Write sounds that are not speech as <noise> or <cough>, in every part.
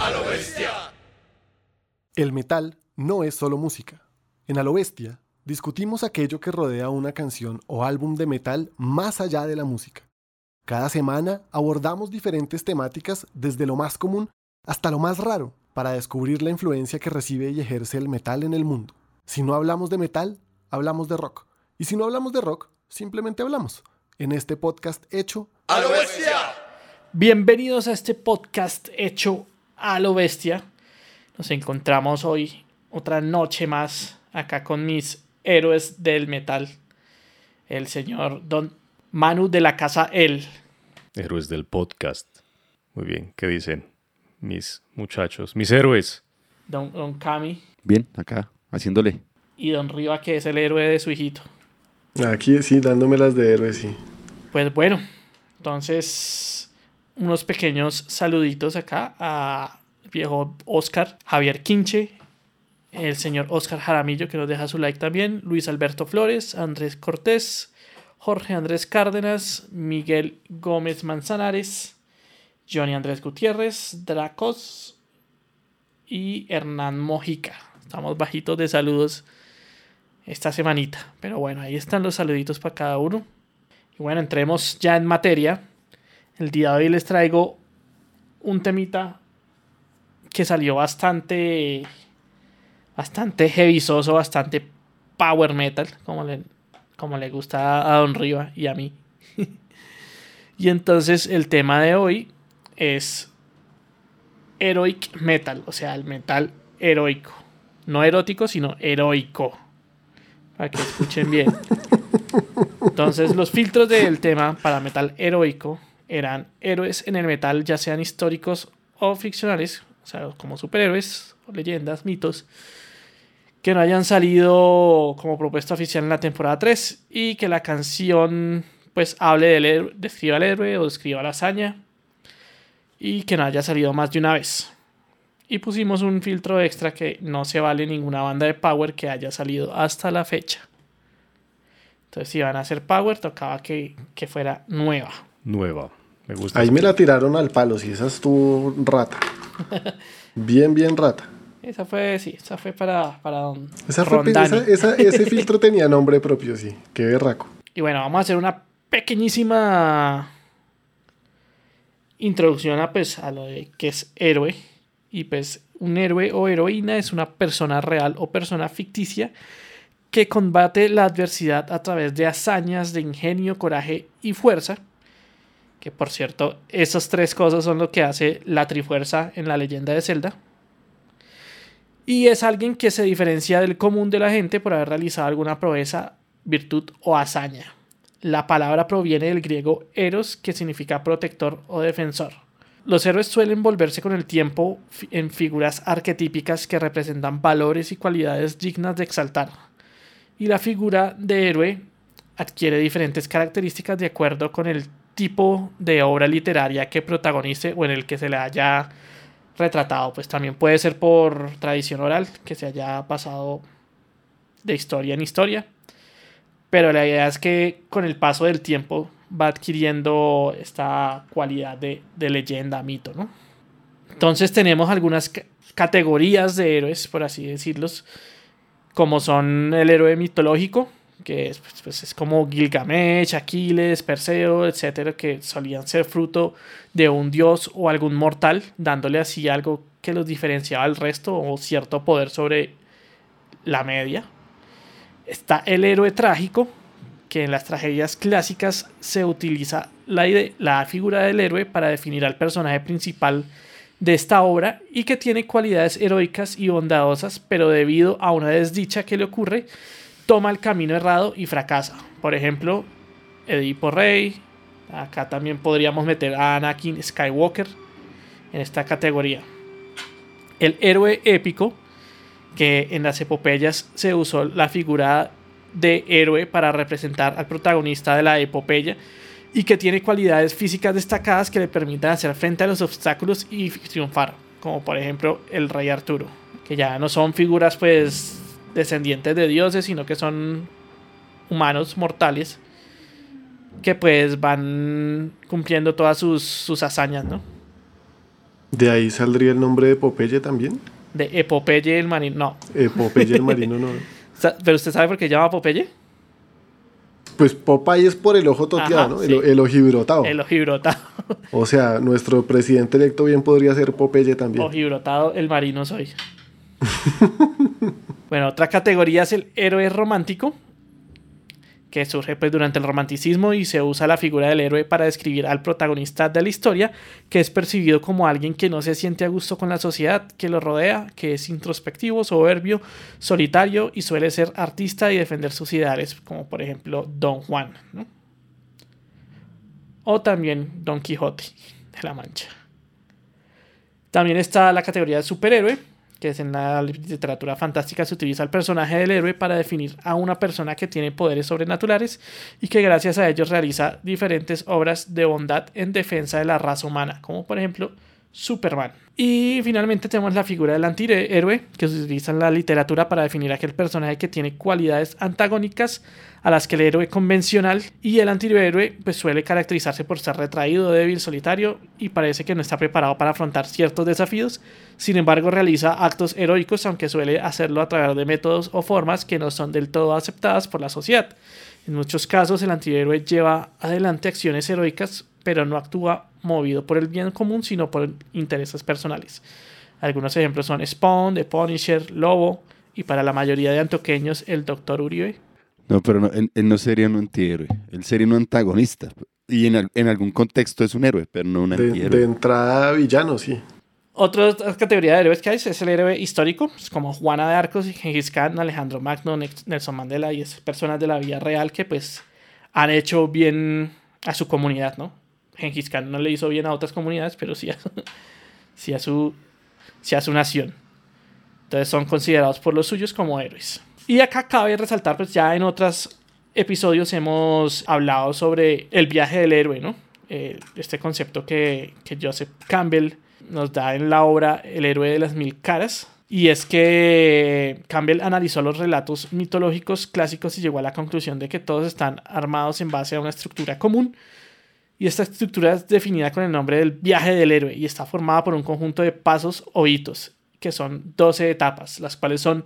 A lo bestia. El metal no es solo música. En A lo bestia discutimos aquello que rodea una canción o álbum de metal más allá de la música. Cada semana abordamos diferentes temáticas desde lo más común hasta lo más raro para descubrir la influencia que recibe y ejerce el metal en el mundo. Si no hablamos de metal, hablamos de rock. Y si no hablamos de rock, simplemente hablamos. En este podcast hecho A lo bestia. Bienvenidos a este podcast hecho a lo bestia. Nos encontramos hoy otra noche más acá con mis héroes del metal. El señor Don Manu de la casa El. Héroes del podcast. Muy bien, ¿qué dicen mis muchachos? Mis héroes. Don, don Cami Bien, acá, haciéndole. y Don Riva, que es el héroe de su hijito. Aquí sí, dándome las de héroe, sí. Pues bueno, entonces unos pequeños saluditos acá a viejo Oscar, Javier Quinche, el señor Oscar Jaramillo que nos deja su like también, Luis Alberto Flores, Andrés Cortés, Jorge Andrés Cárdenas, Miguel Gómez Manzanares, Johnny Andrés Gutiérrez, Dracos y Hernán Mojica. Estamos bajitos de saludos esta semanita, pero bueno, ahí están los saluditos para cada uno. Y bueno, entremos ya en materia. El día de hoy les traigo un temita que salió bastante, bastante heavysoso, bastante power metal, como le, como le gusta a Don Riva y a mí. <laughs> y entonces el tema de hoy es heroic metal, o sea, el metal heroico. No erótico, sino heroico. Para que escuchen bien. <laughs> Entonces, los filtros del tema para metal heroico eran héroes en el metal, ya sean históricos o ficcionales, o sea, como superhéroes, o leyendas, mitos, que no hayan salido como propuesta oficial en la temporada 3 y que la canción pues hable del héroe, describa al héroe o describa la hazaña y que no haya salido más de una vez. Y pusimos un filtro extra que no se vale ninguna banda de Power que haya salido hasta la fecha. Entonces, si van a hacer Power, tocaba que, que fuera nueva. Nueva. Me gusta. Ahí me la tiraron al palo, sí, esa estuvo rata. <laughs> Bien, bien rata. Esa fue, sí, esa fue para, para don Esa fue- Rondani. esa- esa- ese <laughs> filtro tenía nombre propio, sí. Qué berraco. Y bueno, vamos a hacer una pequeñísima introducción a, pues, a lo de qué es héroe. Y pues un héroe o heroína es una persona real o persona ficticia que combate la adversidad a través de hazañas de ingenio, coraje y fuerza. Que por cierto, esas tres cosas son lo que hace la Trifuerza en la leyenda de Zelda. Y es alguien que se diferencia del común de la gente por haber realizado alguna proeza, virtud o hazaña. La palabra proviene del griego eros, que significa protector o defensor. Los héroes suelen volverse con el tiempo en figuras arquetípicas que representan valores y cualidades dignas de exaltar. Y la figura de héroe adquiere diferentes características de acuerdo con el tipo de obra literaria que protagonice o en el que se le haya retratado. Pues también puede ser por tradición oral, que se haya pasado de historia en historia. Pero la idea es que con el paso del tiempo va adquiriendo esta cualidad de, leyenda, mito, ¿no? Entonces tenemos algunas ca- categorías de héroes, por así decirlos, como son el héroe mitológico, que es, pues, pues, es como Gilgamesh, Aquiles, Perseo, etcétera, que solían ser fruto de un dios o algún mortal, dándole así algo que los diferenciaba del resto o cierto poder sobre la media. Está el héroe trágico, que en las tragedias clásicas se utiliza la, la figura del héroe para definir al personaje principal de esta obra y que tiene cualidades heroicas y bondadosas, pero debido a una desdicha que le ocurre, toma el camino errado y fracasa. Por ejemplo, Edipo Rey, acá también podríamos meter a Anakin Skywalker en esta categoría. El héroe épico, que en las epopeyas se usó la figura de héroe para representar al protagonista de la epopeya y que tiene cualidades físicas destacadas que le permitan hacer frente a los obstáculos y triunfar, como por ejemplo el rey Arturo, que ya no son figuras pues descendientes de dioses, sino que son humanos mortales que pues van cumpliendo todas sus, sus hazañas, ¿no? De ahí saldría el nombre de Popeye también. De Epopeye el marino. No. Eh, Popeye el <laughs> marino no. ¿Pero usted sabe por qué llama Popeye? Pues Popeye es por el ojo toteado, Ajá, ¿no? sí. El, el ojibrotado. El ojibrotado. O sea, nuestro presidente electo bien podría ser Popeye también. Ojibrotado, el marino soy. <laughs> bueno, otra categoría es el héroe romántico, que surge pues durante el romanticismo y se usa la figura del héroe para describir al protagonista de la historia, que es percibido como alguien que no se siente a gusto con la sociedad que lo rodea, que es introspectivo, soberbio, solitario y suele ser artista y defender sus ideales, como por ejemplo Don Juan, ¿no? O también Don Quijote de la Mancha. También está la categoría de superhéroe, que es en la literatura fantástica se utiliza el personaje del héroe para definir a una persona que tiene poderes sobrenaturales y que gracias a ellos realiza diferentes obras de bondad en defensa de la raza humana, como por ejemplo Superman. Y finalmente tenemos la figura del antihéroe, que se utiliza en la literatura para definir aquel personaje que tiene cualidades antagónicas a las que el héroe convencional y el antihéroe pues suele caracterizarse por ser retraído, débil, solitario y parece que no está preparado para afrontar ciertos desafíos. Sin embargo, realiza actos heroicos, aunque suele hacerlo a través de métodos o formas que no son del todo aceptadas por la sociedad. En muchos casos, el antihéroe lleva adelante acciones heroicas, pero no actúa movido por el bien común, sino por intereses personales. Algunos ejemplos son Spawn, The Punisher, Lobo y para la mayoría de antoqueños el Dr. Uribe. No, pero no, él, él no sería un antihéroe. Él sería un antagonista. Y en, al- en algún contexto es un héroe, pero no un De, antihéroe. de entrada villano, sí. Otra categoría de héroes que hay es el héroe histórico, pues, como Juana de Arcos, Gengis Khan, Alejandro Magno, Nelson Mandela y es personas de la vida real que pues han hecho bien a su comunidad, ¿no? Gengis Khan no le hizo bien a otras comunidades, pero sí a, <laughs> sí a, su, sí a su nación. Entonces son considerados por los suyos como héroes. Y acá cabe resaltar, pues ya en otros episodios hemos hablado sobre el viaje del héroe, ¿no? Eh, este concepto que, que Joseph Campbell nos da en la obra El héroe de las mil caras. Y es que Campbell analizó los relatos mitológicos clásicos y llegó a la conclusión de que todos están armados en base a una estructura común. Y esta estructura es definida con el nombre del viaje del héroe y está formada por un conjunto de pasos o hitos, que son 12 etapas, las cuales son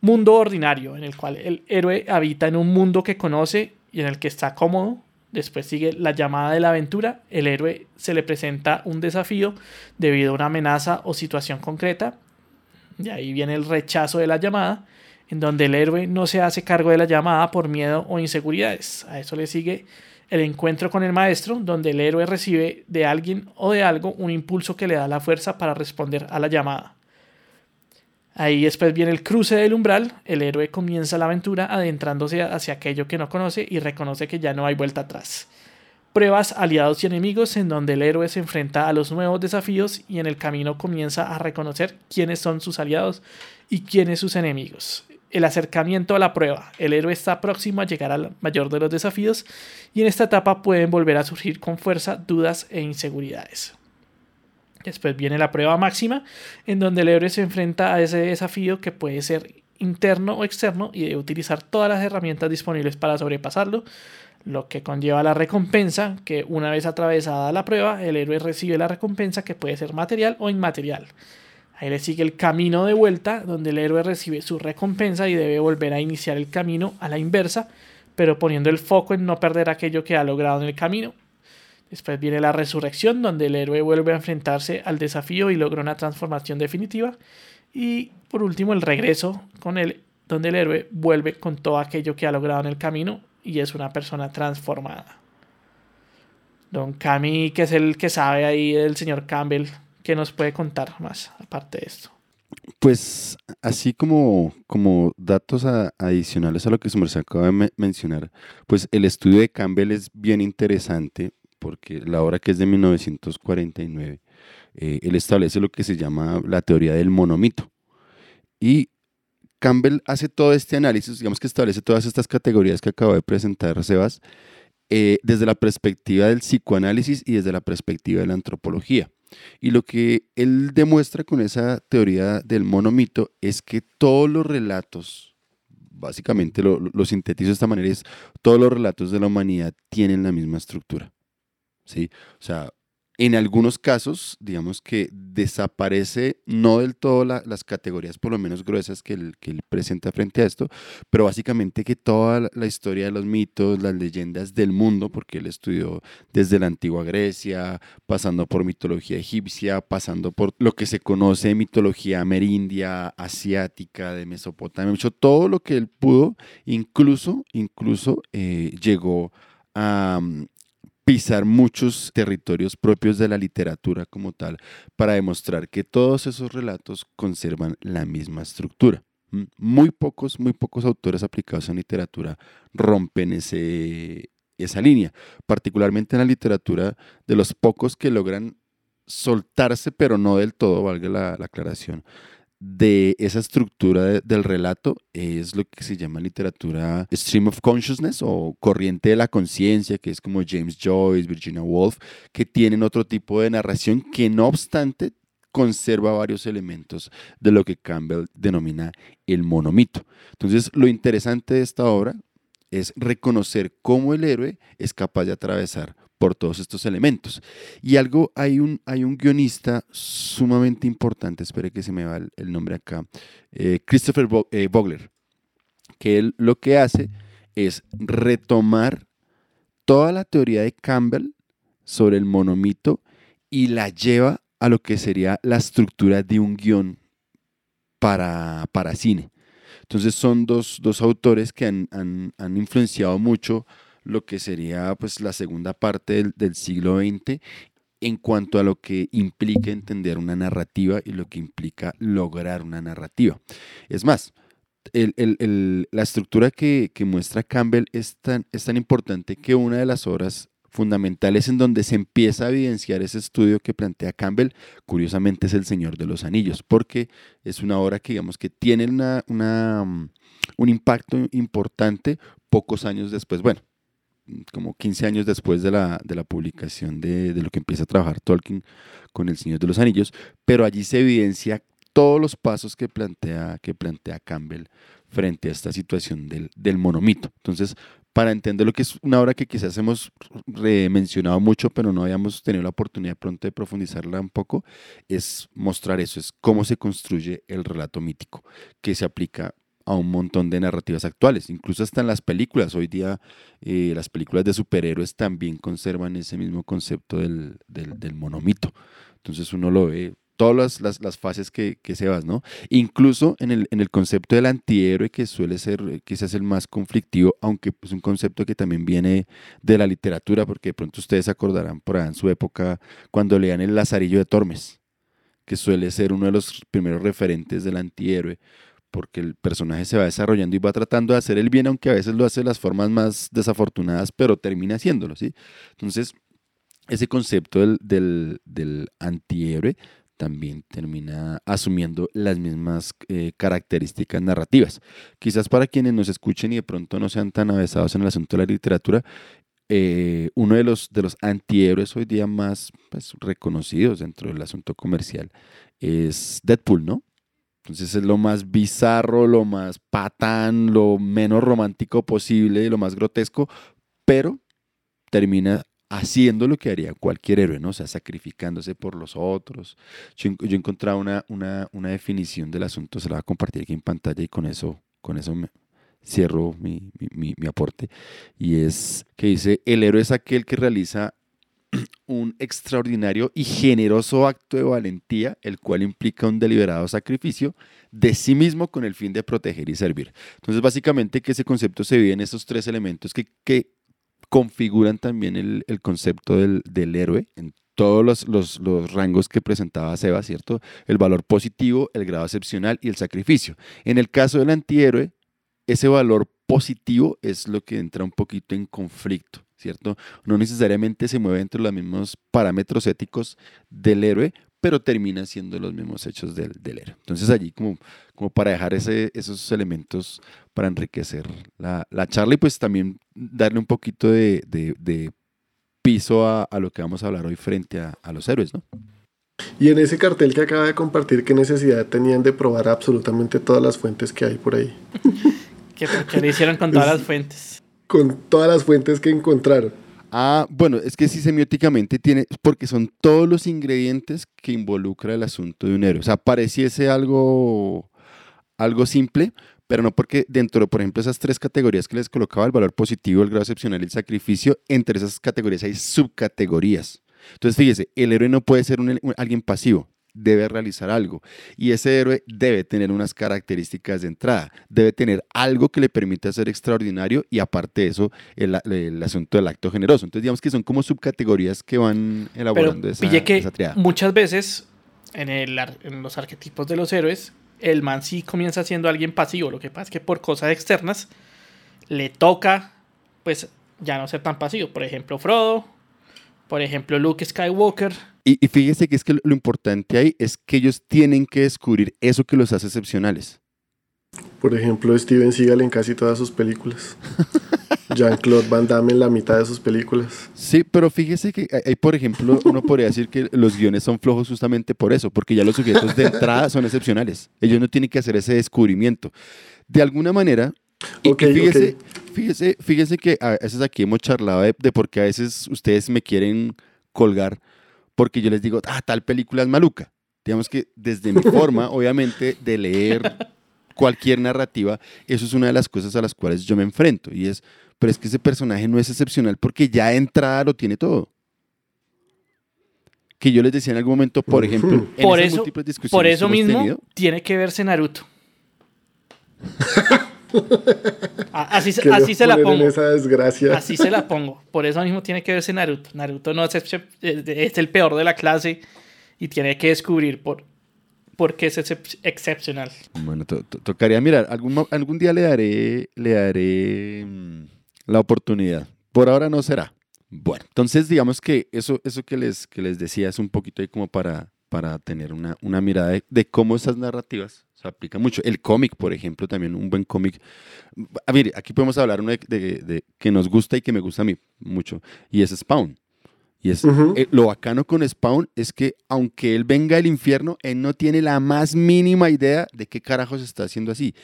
mundo ordinario, en el cual el héroe habita en un mundo que conoce y en el que está cómodo. Después sigue la llamada de la aventura. El héroe se le presenta un desafío debido a una amenaza o situación concreta. Y ahí viene el rechazo de la llamada, en donde el héroe no se hace cargo de la llamada por miedo o inseguridades. A eso le sigue el encuentro con el maestro, donde el héroe recibe de alguien o de algo un impulso que le da la fuerza para responder a la llamada. Ahí después viene el cruce del umbral, el héroe comienza la aventura adentrándose hacia aquello que no conoce y reconoce que ya no hay vuelta atrás. Pruebas, aliados y enemigos en donde el héroe se enfrenta a los nuevos desafíos y en el camino comienza a reconocer quiénes son sus aliados y quiénes sus enemigos. El acercamiento a la prueba. El héroe está próximo a llegar al mayor de los desafíos y en esta etapa pueden volver a surgir con fuerza dudas e inseguridades. Después viene la prueba máxima, en donde el héroe se enfrenta a ese desafío que puede ser interno o externo y debe utilizar todas las herramientas disponibles para sobrepasarlo, lo que conlleva la recompensa, que una vez atravesada la prueba, el héroe recibe la recompensa que puede ser material o inmaterial. Ahí le sigue el camino de vuelta, donde el héroe recibe su recompensa y debe volver a iniciar el camino a la inversa, pero poniendo el foco en no perder aquello que ha logrado en el camino. Después viene la resurrección, donde el héroe vuelve a enfrentarse al desafío y logra una transformación definitiva. Y por último, el regreso, con el, donde el héroe vuelve con todo aquello que ha logrado en el camino y es una persona transformada. Don Cami, que es el que sabe ahí del señor Campbell, que nos puede contar más aparte de esto. Pues así como, como datos adicionales a lo que se acaba de me- mencionar, pues el estudio de Campbell es bien interesante porque la obra que es de 1949, eh, él establece lo que se llama la teoría del monomito. Y Campbell hace todo este análisis, digamos que establece todas estas categorías que acabo de presentar, Sebas, eh, desde la perspectiva del psicoanálisis y desde la perspectiva de la antropología. Y lo que él demuestra con esa teoría del monomito es que todos los relatos, básicamente lo, lo sintetizo de esta manera, es todos los relatos de la humanidad tienen la misma estructura. ¿sí? O sea, en algunos casos, digamos que desaparece no del todo las categorías por lo menos gruesas que él, presenta frente a esto, pero básicamente que toda la historia de los mitos, las leyendas del mundo, porque él estudió desde la antigua Grecia, pasando por mitología egipcia, pasando por lo que se conoce de mitología amerindia, asiática, de Mesopotamia, mucho todo lo que él pudo, incluso, incluso eh, llegó a, pisar muchos territorios propios de la literatura como tal para demostrar que todos esos relatos conservan la misma estructura. Muy pocos, muy pocos autores aplicados en literatura rompen ese, esa línea, particularmente en la literatura de los pocos que logran soltarse, pero no del todo, valga la aclaración, de esa estructura del relato es lo que se llama literatura stream of consciousness o corriente de la conciencia, que es como James Joyce, Virginia Woolf, que tienen otro tipo de narración que no obstante conserva varios elementos de lo que Campbell denomina el monomito. Entonces, lo interesante de esta obra es reconocer cómo el héroe es capaz de atravesar por todos estos elementos. Y algo, hay un, hay un guionista sumamente importante, espere que se me va el, nombre acá, eh, Christopher eh, Vogler, que él lo que hace es retomar toda la teoría de Campbell sobre el monomito y la lleva a lo que sería la estructura de un guion para, para cine. Entonces son dos, autores que han, han influenciado mucho lo que sería pues la segunda parte del, siglo XX en cuanto a lo que implica entender una narrativa y lo que implica lograr una narrativa. Es más, la estructura que, muestra Campbell es tan, es tan importante que una de las obras fundamentales en donde se empieza a evidenciar ese estudio que plantea Campbell, curiosamente es El Señor de los Anillos, porque es una obra que digamos que tiene una, un impacto importante pocos años después. Bueno, como 15 años después de la, de la publicación de, de, lo que empieza a trabajar Tolkien con El Señor de los Anillos, pero allí se evidencia todos los pasos que plantea, que plantea Campbell frente a esta situación del, del monomito. Entonces, para entender lo que es una obra que quizás hemos mencionado mucho, pero no habíamos tenido la oportunidad pronto de profundizarla un poco, es mostrar eso, es cómo se construye el relato mítico, que se aplica a un montón de narrativas actuales, incluso hasta en las películas. Hoy día eh, las películas de superhéroes también conservan ese mismo concepto del, del, monomito. Entonces uno lo ve, todas las, las, fases que, que, se van, ¿no? Incluso en el, en el concepto del antihéroe, que suele ser quizás el más conflictivo, aunque es un concepto que también viene de la literatura, porque de pronto ustedes acordarán por ahí en su época cuando leían El Lazarillo de Tormes, que suele ser uno de los primeros referentes del antihéroe porque el personaje se va desarrollando y va tratando de hacer el bien, aunque a veces lo hace de las formas más desafortunadas, pero termina haciéndolo, ¿sí? Entonces, ese concepto del, del, antihéroe también termina asumiendo las mismas eh, características narrativas. Quizás para quienes nos escuchen y de pronto no sean tan avesados en el asunto de la literatura, eh, uno de los, de los antihéroes hoy día más pues, reconocidos dentro del asunto comercial es Deadpool, ¿no? Entonces es lo más bizarro, lo más patán, lo menos romántico posible, lo más grotesco, pero termina haciendo lo que haría cualquier héroe, ¿no? O sea, sacrificándose por los otros. Yo, he encontrado una, una, una, definición del asunto, se la voy a compartir aquí en pantalla y con eso, con eso me cierro mi, mi, mi aporte. Y es que dice, el héroe es aquel que realiza <clears throat> un extraordinario y generoso acto de valentía, el cual implica un deliberado sacrificio de sí mismo con el fin de proteger y servir. Entonces, básicamente que ese concepto se vive en estos tres elementos que, que configuran también el, el concepto del, del, héroe en todos los, los, los, rangos que presentaba Seba, ¿cierto? El valor positivo, el grado excepcional y el sacrificio. En el caso del antihéroe, ese valor positivo es lo que entra un poquito en conflicto ¿cierto? No necesariamente se mueve entre los mismos parámetros éticos del héroe, pero termina siendo los mismos hechos del, héroe. Entonces allí como, como para dejar ese, esos elementos para enriquecer la, charla y pues también darle un poquito de, piso a, lo que vamos a hablar hoy frente a, los héroes, ¿no? Y en ese cartel que acaba de compartir, ¿qué necesidad tenían de probar absolutamente todas las fuentes que hay por ahí? <laughs> que, lo hicieron con todas las fuentes con todas las fuentes que encontraron. Ah, bueno, es que sí semióticamente tiene, porque son todos los ingredientes que involucra el asunto de un héroe. O sea, pareciese algo, algo simple, pero no porque dentro de, por ejemplo, esas tres categorías que les colocaba, el valor positivo, el grado excepcional y el sacrificio, entre esas categorías hay subcategorías. Entonces, fíjese, el héroe no puede ser alguien pasivo, debe realizar algo. Y ese héroe debe tener unas características de entrada, debe tener algo que le permita ser extraordinario y aparte de eso, el, el asunto del acto generoso. Entonces, digamos que son como subcategorías que van Pero elaborando esa, pille que esa triada. muchas veces en, el en los arquetipos de los héroes, el man sí comienza siendo alguien pasivo. Lo que pasa es que por cosas externas le toca, pues, ya no ser tan pasivo. Por ejemplo, Frodo. Por ejemplo, Luke Skywalker. Y, y fíjese que es que lo importante ahí es que ellos tienen que descubrir eso que los hace excepcionales. Por ejemplo, Steven Seagal en casi todas sus películas. <laughs> Jean-Claude Van Damme en la mitad de sus películas. Sí, pero fíjese que hay, por ejemplo, uno podría decir que los guiones son flojos justamente por eso, porque ya los sujetos de entrada son excepcionales. Ellos no tienen que hacer ese descubrimiento. De alguna manera, y- y fíjese, ok. fíjese, fíjese que a veces aquí hemos charlado de, de por qué a veces ustedes me quieren colgar, porque yo les digo, ah, tal película es maluca. Digamos que desde mi forma, <laughs> obviamente, de leer cualquier narrativa, eso es una de las cosas a las cuales yo me enfrento. Y es, pero es que ese personaje no es excepcional porque ya de entrada lo tiene todo. Que yo les decía en algún momento, por ejemplo, en Por esas eso, múltiples discusiones por eso mismo tenido, tiene que verse Naruto. <laughs> Así así se la pongo. esa desgracia. Así se la pongo. Por eso mismo tiene que verse Naruto. Naruto no es, es el peor de la clase y tiene que descubrir por, por qué es excep- excepcional. Bueno, to- to- tocaría mirar. Algún, algún día le daré, le daré mm, la oportunidad. Por ahora no será. Bueno, entonces digamos que eso, eso que, les, que les decía es un poquito ahí como para, para tener una, una mirada de, de cómo esas narrativas se aplican mucho. El cómic, por ejemplo, también un buen cómic. A ver, aquí podemos hablar uno de, de- de- que nos gusta y que me gusta a mí mucho, y es Spawn. Y es, eh, lo bacano con Spawn es que aunque él venga del infierno, él no tiene la más mínima idea de qué carajos está haciendo así.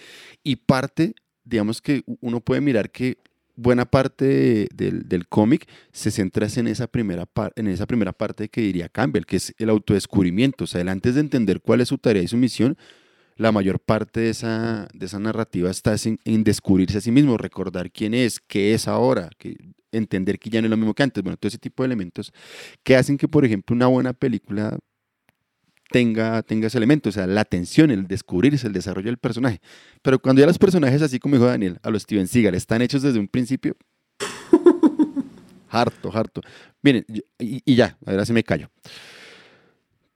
Y parte, digamos que uno puede mirar que buena parte de- del, del cómic se centra en esa, primera par- en esa primera parte que diría Campbell, que es el autodescubrimiento. O sea, él antes de entender cuál es su tarea y su misión, la mayor parte de esa, de esa narrativa está es en, en descubrirse a sí mismo, recordar quién es, qué es ahora, que, entender que ya no es lo mismo que antes. Bueno, todo ese tipo de elementos que hacen que, por ejemplo, una buena película tenga, tenga ese elemento, o sea, la atención, el descubrirse, el desarrollo del personaje. Pero cuando ya los personajes, así como dijo Daniel, a los Steven Seagal, están hechos desde un principio, harto, harto. Miren, y, ya, ahora sí me callo.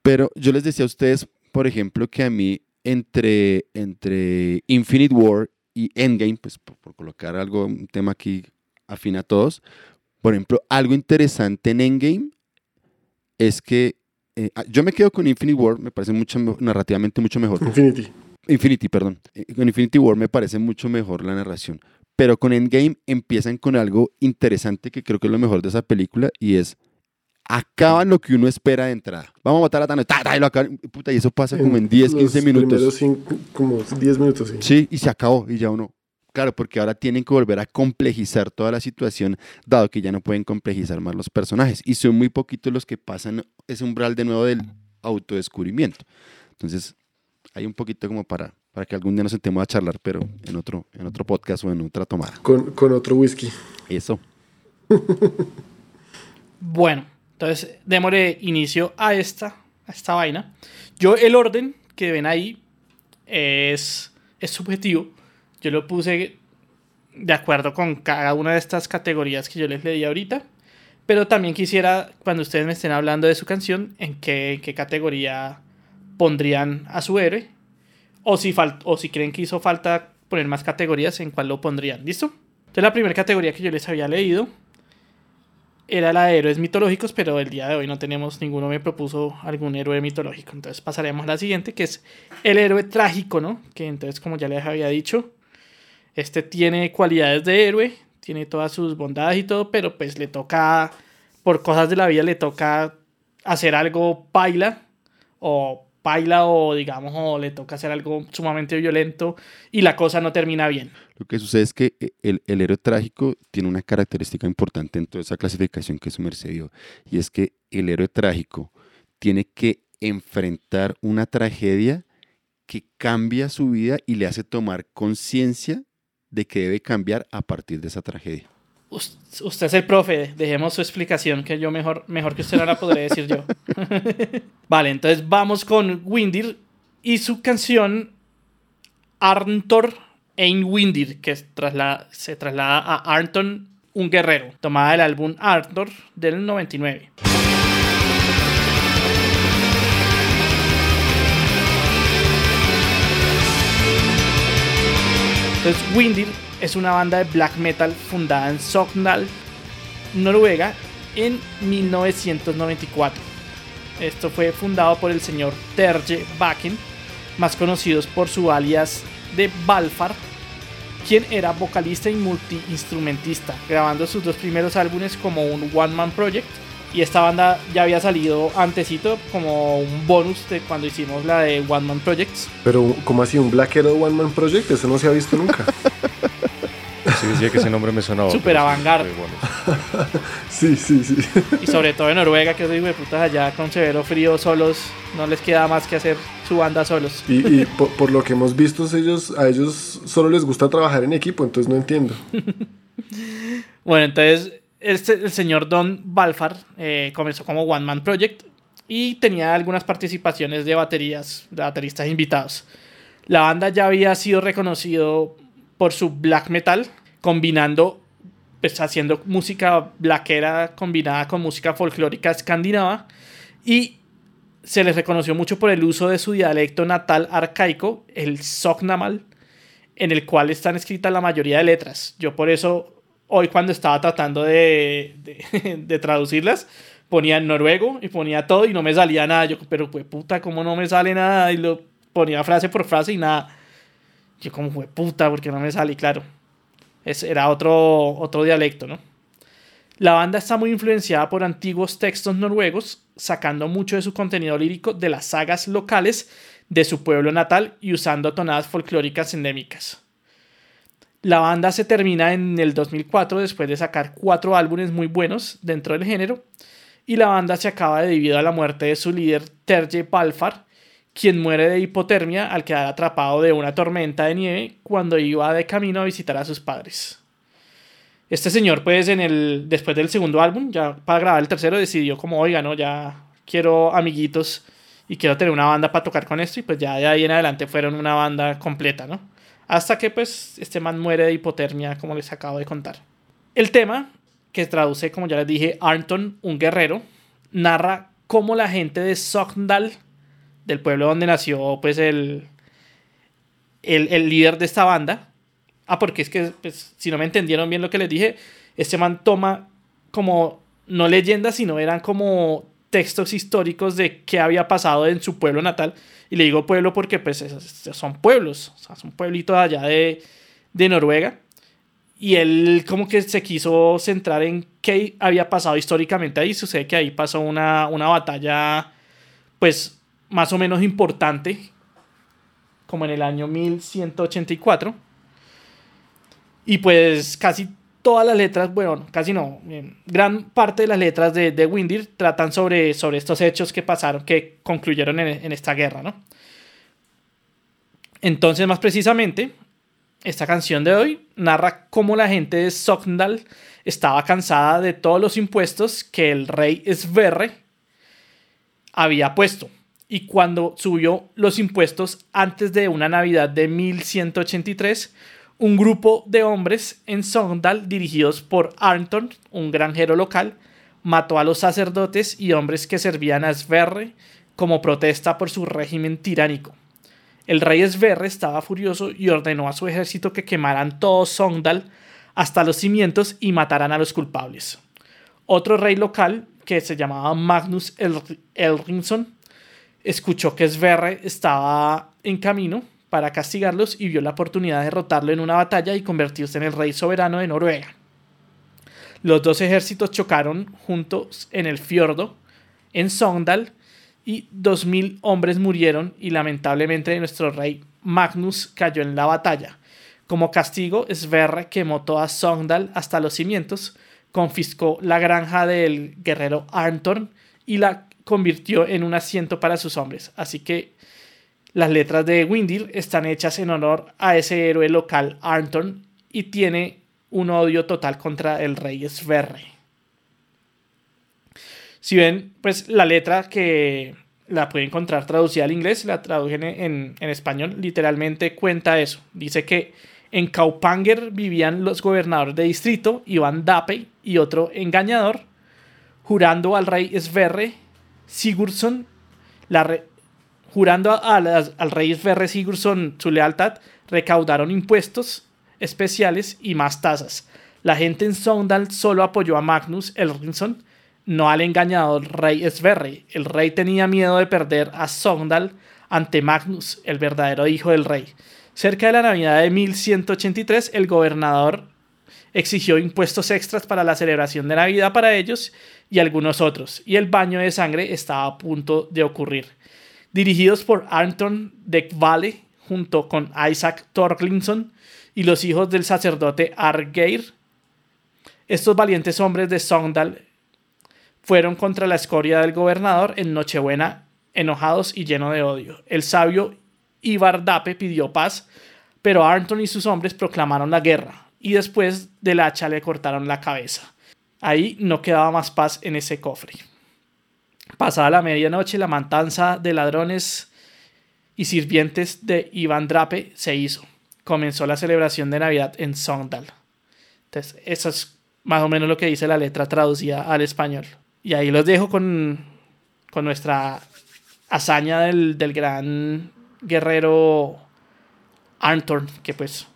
Pero yo les decía a ustedes, por ejemplo, que a mí entre, entre Infinite War y Endgame, pues por, por colocar algo, un tema aquí afín a todos, por ejemplo, algo interesante en Endgame es que eh, ah, yo me quedo con Infinite War, me parece mucho, me- narrativamente mucho mejor. Infinity. Infinity, perdón. Eh, Con Infinity War me parece mucho mejor la narración. Pero con Endgame empiezan con algo interesante que creo que es lo mejor de esa película y es acaban lo que uno espera de entrada. Vamos a matar a Thanos. ¡ta, ta! y lo acaban. Puta, y eso pasa como en 10, 15 los minutos. cinco- como 10 minutos, sí. Sí, y se acabó y ya uno. Claro, porque ahora tienen que volver a complejizar toda la situación, dado que ya no pueden complejizar más los personajes. Y son muy poquitos los que pasan ese umbral de nuevo del autodescubrimiento. Entonces, hay un poquito como para, para que algún día nos sentemos a charlar, pero en otro, en otro podcast o en otra tomada. Con, con otro whisky. Eso. <laughs> Bueno, entonces démosle inicio a esta, a esta vaina. Yo el orden que ven ahí es, es subjetivo. Yo lo puse de acuerdo con cada una de estas categorías que yo les leí ahorita. Pero también quisiera, cuando ustedes me estén hablando de su canción, en qué, qué categoría pondrían a su héroe. O si, o si creen que hizo falta poner más categorías, en cuál lo pondrían. ¿Listo? Entonces la primera categoría que yo les había leído era la de héroes mitológicos, pero el día de hoy no tenemos ninguno me propuso algún héroe mitológico. Entonces pasaremos a la siguiente, que es el héroe trágico, ¿no? Que entonces, como ya les había dicho, este tiene cualidades de héroe, tiene todas sus bondades y todo, pero pues le toca, por cosas de la vida, le toca hacer algo paila o paila o digamos o le toca hacer algo sumamente violento y la cosa no termina bien. Lo que sucede es que eh, el, el héroe trágico tiene una característica importante en toda esa clasificación que su merced dio, y es que el héroe trágico tiene que enfrentar una tragedia que cambia su vida y le hace tomar conciencia de que debe cambiar a partir de esa tragedia. Us- Usted es el profe, dejemos su explicación que yo mejor, mejor que usted no la podré decir yo. <laughs> vale, entonces vamos con Windir y su canción Arntor Ein Windir, que se traslada a Arnton, un guerrero, tomada del álbum Arntor del 99. Entonces, Windir es una banda de black metal fundada en Sogndal, Noruega, en 1994. Esto fue fundado por el señor Terje Bakken, más conocidos por su alias de Balfar, quien era vocalista y multiinstrumentista, grabando sus dos primeros álbumes como un one-man project. Y esta banda ya había salido antesito como un bonus de cuando hicimos la de One Man Projects. Pero, ¿cómo así? ¿Un Black Hero One Man Project? Eso no se ha visto nunca. Sí, decía que ese nombre me sonaba. Super pero sí. <laughs> Sí, sí, sí. Y sobre todo en Noruega, que os digo de putas allá con severo frío solos, no les queda más que hacer su banda solos. Y, y por, por lo que hemos visto, ellos, a ellos solo les gusta trabajar en equipo, entonces no entiendo. <laughs> Bueno, entonces este, el señor Don Balfar eh, comenzó como One Man Project y tenía algunas participaciones de baterías, de bateristas invitados. La banda ya había sido reconocido por su black metal, combinando, pues haciendo música blackera combinada con música folclórica escandinava y se les reconoció mucho por el uso de su dialecto natal arcaico, el Sognamal, en el cual están escritas la mayoría de letras. Yo por eso hoy cuando estaba tratando de, <laughs> de, traducirlas, ponía noruego y ponía todo y no me salía nada. Yo, pero pues puta, ¿cómo no me sale nada? Y lo ponía frase por frase y nada. Yo como, fue puta, porque no me sale, claro. Es, era otro, otro dialecto, ¿no? La banda está muy influenciada por antiguos textos noruegos, sacando mucho de su contenido lírico de las sagas locales de su pueblo natal y usando tonadas folclóricas endémicas. La banda se termina en el 2004 después de sacar cuatro álbumes muy buenos dentro del género y la banda se acaba debido a la muerte de su líder Terje Balfar, quien muere de hipotermia al quedar atrapado de una tormenta de nieve cuando iba de camino a visitar a sus padres. Este señor, pues, en el, después del segundo álbum, ya para grabar el tercero, decidió como, oiga, no, ya quiero amiguitos y quiero tener una banda para tocar con esto. Y pues ya de ahí en adelante fueron una banda completa, ¿no? Hasta que, pues, este man muere de hipotermia, como les acabo de contar. El tema, que traduce, como ya les dije, Arnton, un guerrero, narra cómo la gente de Sogndal, del pueblo donde nació, pues, el, el, el líder de esta banda, Ah, porque es que, pues, si no me entendieron bien lo que les dije, este man toma como, no leyendas, sino eran como textos históricos de qué había pasado en su pueblo natal. Y le digo pueblo porque, pues, son pueblos, o sea, son pueblitos allá de, de Noruega. Y él como que se quiso centrar en qué había pasado históricamente ahí. Sucede que ahí pasó una, una batalla, pues, más o menos importante, como en el año 1184 y pues casi todas las letras, bueno, casi no, gran parte de las letras de, de Windir tratan sobre, sobre estos hechos que pasaron, que concluyeron en, en, esta guerra, ¿no? Entonces, más precisamente, esta canción de hoy narra cómo la gente de Sogndal estaba cansada de todos los impuestos que el rey Sverre había puesto. Y cuando subió los impuestos antes de una Navidad de 1183, un grupo de hombres en Sogndal dirigidos por Arnton, un granjero local, mató a los sacerdotes y hombres que servían a Sverre como protesta por su régimen tiránico. El rey Sverre estaba furioso y ordenó a su ejército que quemaran todo Sogndal hasta los cimientos y mataran a los culpables. Otro rey local, que se llamaba Magnus Elrinsson, escuchó que Sverre estaba en camino para castigarlos y vio la oportunidad de derrotarlo en una batalla y convertirse en el rey soberano de Noruega. Los dos ejércitos chocaron juntos en el fiordo, en Sogndal, y 2.000 hombres murieron y lamentablemente nuestro rey Magnus cayó en la batalla. Como castigo, Sverre quemó toda Sogndal hasta los cimientos, confiscó la granja del guerrero Arntorn y la convirtió en un asiento para sus hombres. Así que las letras de Windir están hechas en honor a ese héroe local Arntorn y tiene un odio total contra el rey Sverre. Si ven, pues la letra que la pueden encontrar traducida al inglés, la tradujen en, español, literalmente cuenta eso. Dice que en Kaupanger vivían los gobernadores de distrito, Iván Dape y otro engañador, jurando al rey Sverre Sigurdsson, la jurando al rey Sverre Sigurdsson su lealtad, recaudaron impuestos especiales y más tasas. La gente en Sondal solo apoyó a Magnus Elrinsson, no al engañador rey Sverre. El rey tenía miedo de perder a Sondal ante Magnus, el verdadero hijo del rey. Cerca de la Navidad de 1183, el gobernador exigió impuestos extras para la celebración de Navidad para ellos y algunos otros, y el baño de sangre estaba a punto de ocurrir. Dirigidos por Anton de Valle, junto con Isaac Torglinson y los hijos del sacerdote Argeir, estos valientes hombres de Sogndal fueron contra la escoria del gobernador en Nochebuena, enojados y llenos de odio. El sabio Ibardape pidió paz, pero Arnton y sus hombres proclamaron la guerra y después del hacha le cortaron la cabeza. Ahí no quedaba más paz en ese cofre. Pasada la medianoche, la matanza de ladrones y sirvientes de Iván Drape se hizo. Comenzó la celebración de Navidad en Sogndal. Entonces, eso es más o menos lo que dice la letra traducida al español. Y ahí los dejo con, con nuestra hazaña del, del gran guerrero Arntorn, que pues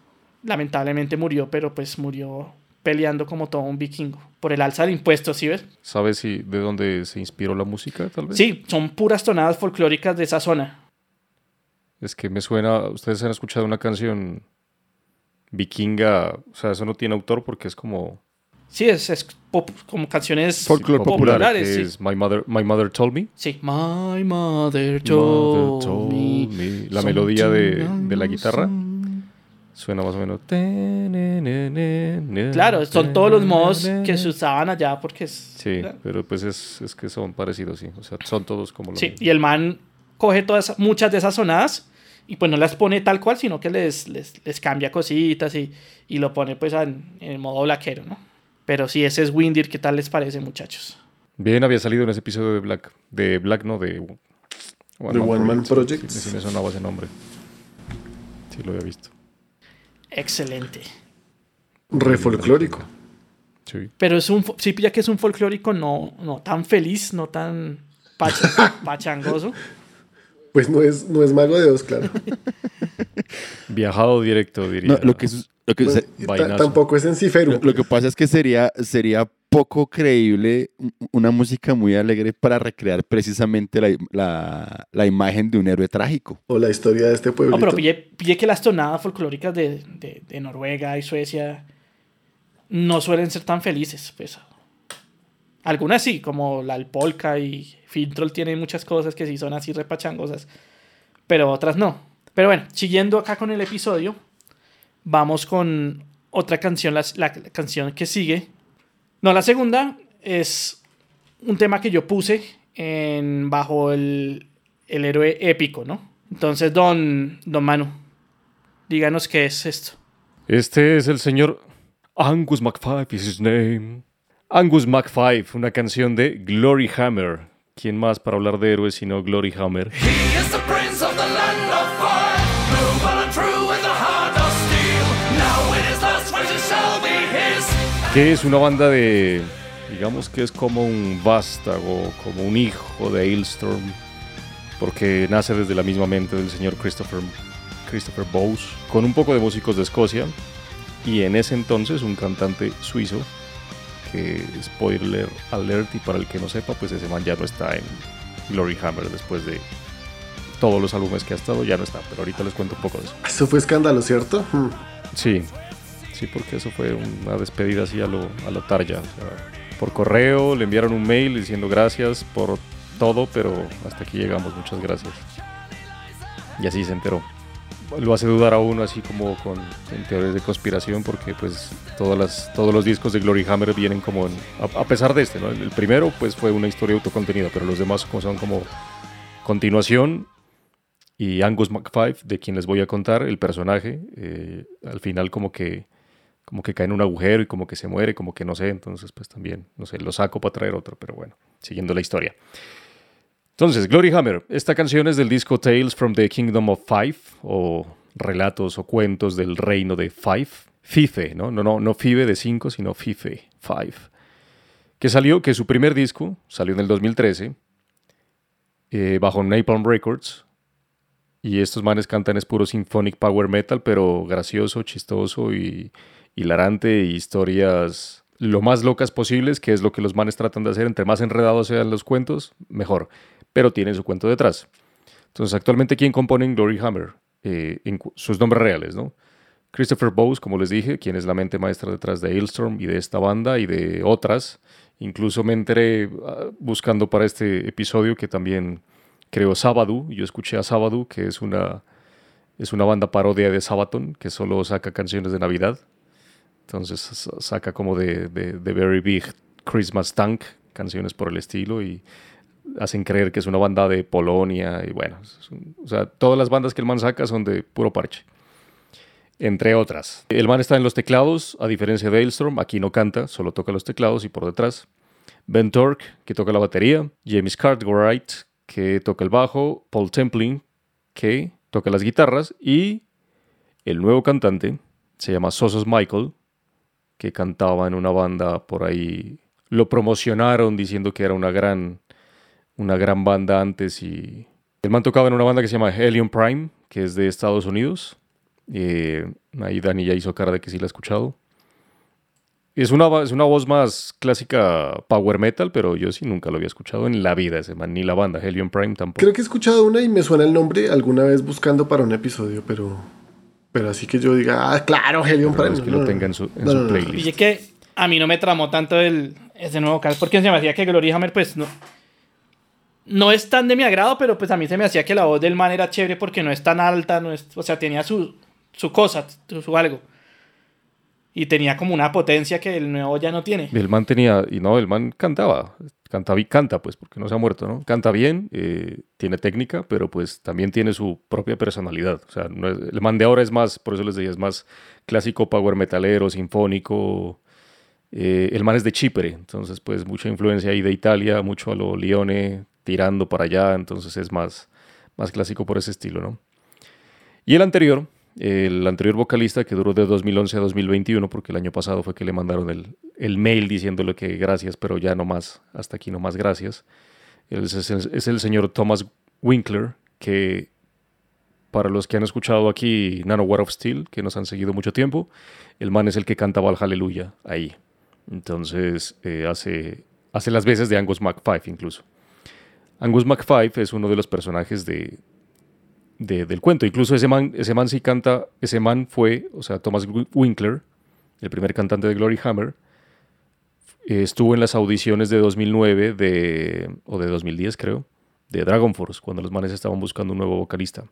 lamentablemente murió, pero pues murió peleando como todo un vikingo por el alza de impuestos, ¿sí ves? ¿Sabes si de dónde se inspiró la música, tal vez? Sí, son puras tonadas folclóricas de esa zona. Es que me suena, ustedes han escuchado una canción vikinga, o sea, eso no tiene autor porque es como Sí, es, es pop, como canciones popular, populares. que sí. es My Mother, My Mother Told Me. Sí. My mother told, Mother told me me. La melodía de, de la guitarra suena más o menos. Claro, son todos los modos que se usaban allá porque es... Sí, pero pues es, es que son parecidos, sí. O sea, son todos como lo Sí, mismo. y el man coge todas, muchas de esas sonadas y pues no las pone tal cual, sino que les, les, les cambia cositas y, y lo pone pues en, modo blaquero, ¿no? Pero sí, ese es Windir, ¿qué tal les parece, muchachos? Bien, había salido en ese episodio de Black. De Black, no, de. The One Man sí, Project. Sí, sí me sonaba ese nombre. Sí, lo había visto. Excelente. Re folclórico. Sí. Pero es un, sí pilla que es un folclórico no, no tan feliz, no tan pacha- <laughs> pachangoso. Pues no es, no es mago de Oz, claro. <laughs> Viajado directo, diría. No, lo que, es- lo que, Pues, tampoco es en lo, lo que pasa es que sería, sería poco creíble una música muy alegre para recrear precisamente la, la- la imagen de un héroe trágico. O la historia de este pueblito. No, pero pille, pille que las tonadas folclóricas de, de- de Noruega y Suecia no suelen ser tan felices. Pues. Algunas sí, como la polka y Fintroll tienen muchas cosas que sí son así repachangosas, pero otras no. Pero bueno, siguiendo acá con el episodio, vamos con otra canción, la, canción que sigue. No, la segunda es un tema que yo puse en, bajo el, el héroe épico, ¿no? Entonces, don, don Manu, díganos qué es esto. Este es el señor Angus MacFive, is his name. Angus MacFive, una canción de Glory Hammer. ¿Quién más para hablar de héroes sino Glory Hammer? He is the prince of the land of fire, noble and true with a heart of steel. Now it is lost, but it shall be his. Que es una banda de. Digamos que es como un vástago, como un hijo de Ailstorm. Porque nace desde la misma mente del señor Christopher, Christopher Bowes. Con un poco de músicos de Escocia. Y en ese entonces un cantante suizo. Que spoiler alert. Y para el que no sepa, pues ese man ya no está en Glory Hammer después de todos los álbumes que ha estado. Ya no está. Pero ahorita les cuento un poco de eso. Eso fue escándalo, ¿cierto? Hmm. Sí, sí, porque eso fue una despedida así a lo, a lo tarja. o sea, por correo le enviaron un mail diciendo gracias por todo, pero hasta aquí llegamos, muchas gracias. Y así se enteró. Lo hace dudar a uno así como con en teorías de conspiración porque pues todas las, todos los discos de Glory Hammer vienen como en- a, pesar de este, ¿no? El primero pues fue una historia autocontenida, pero los demás como son como continuación y Angus McFive, de quien les voy a contar, el personaje, eh, al final como que como que cae en un agujero y como que se muere, como que no sé, entonces pues también, no sé, lo saco para traer otro, pero bueno, siguiendo la historia. Entonces, Glory Hammer, esta canción es del disco Tales from the Kingdom of Five, o relatos o cuentos del reino de Five, Fife, ¿no? No, no, no Five de 5, sino Fife, Five, que salió, que su primer disco salió en el 2013, eh, bajo Napalm Records, y estos manes cantan es puro symphonic power metal, pero gracioso, chistoso y hilarante, y historias lo más locas posibles, que es lo que los manes tratan de hacer. Entre más enredados sean los cuentos, mejor. Pero tienen su cuento detrás. Entonces, actualmente, ¿quién compone en Glory Hammer? Eh, en sus nombres reales, ¿no? Christopher Bowes, como les dije, quien es la mente maestra detrás de Hailstorm y de esta banda y de otras. Incluso me enteré ah, buscando para este episodio que también creó Sabadu. Yo escuché a Sabadu, que es una, es una banda parodia de Sabaton, que solo saca canciones de Navidad. Entonces sa- saca como de, de, de Very Big Christmas Tank, canciones por el estilo, y hacen creer que es una banda de Polonia. Y bueno, o sea, todas las bandas que el man saca son de puro parche. Entre otras. El man está en los teclados, a diferencia de Hailstorm. Aquí no canta, solo toca los teclados y por detrás. Ben Torque, que toca la batería. James Cartwright, que toca el bajo. Paul Templing, que toca las guitarras. Y el nuevo cantante se llama Sosos Michael, que cantaba en una banda por ahí. Lo promocionaron diciendo que era una gran, una gran banda antes y el man tocaba en una banda que se llama Helium Prime, que es de Estados Unidos. Eh, ahí Dani ya hizo cara de que sí la ha escuchado. Es una, es una voz más clásica power metal, pero yo sí nunca lo había escuchado en la vida ese man, ni la banda Helium Prime tampoco. Creo que he escuchado una y me suena el nombre alguna vez buscando para un episodio, pero. Pero así que yo diga, ah, claro, Helium Pero Prime. es que no, lo no, tenga en su, en No, su no, no. playlist. Y es que a mí no me tramó tanto el, ese nuevo caso, porque se me hacía que Glory Hammer, pues no. No es tan de mi agrado, pero pues a mí se me hacía que la voz del man era chévere porque no es tan alta, no es, o sea, tenía su, su cosa, su, algo. Y tenía como una potencia que el nuevo ya no tiene. El man tenía, y no, el man cantaba, canta, canta pues, porque no se ha muerto, ¿no? Canta bien, eh, tiene técnica, pero pues también tiene su propia personalidad. O sea, el man de ahora es más, por eso les decía, es más clásico power metalero, sinfónico. Eh, el man es de Chipre, entonces pues mucha influencia ahí de Italia, mucho a lo Lione, tirando para allá, entonces es más, más clásico por ese estilo, ¿no? Y el anterior, el anterior vocalista que duró de 2011 a 2021, porque el año pasado fue que le mandaron el, el mail diciéndole que gracias, pero ya no más, hasta aquí no más gracias. Es, el- el señor Thomas Winkler, que para los que han escuchado aquí Nanowar of Steel, que nos han seguido mucho tiempo, el man es el que canta Valhalla ahí. Entonces eh, hace, hace las veces de Angus McFive incluso. Angus McFive es uno de los personajes de, de- del cuento. Incluso ese man, ese man sí canta, ese man fue, o sea, Thomas Wi- Winkler, el primer cantante de Glory Hammer, eh, estuvo en las audiciones de 2009 de, o de 2010 creo, de Dragon Force, cuando los manes estaban buscando un nuevo vocalista.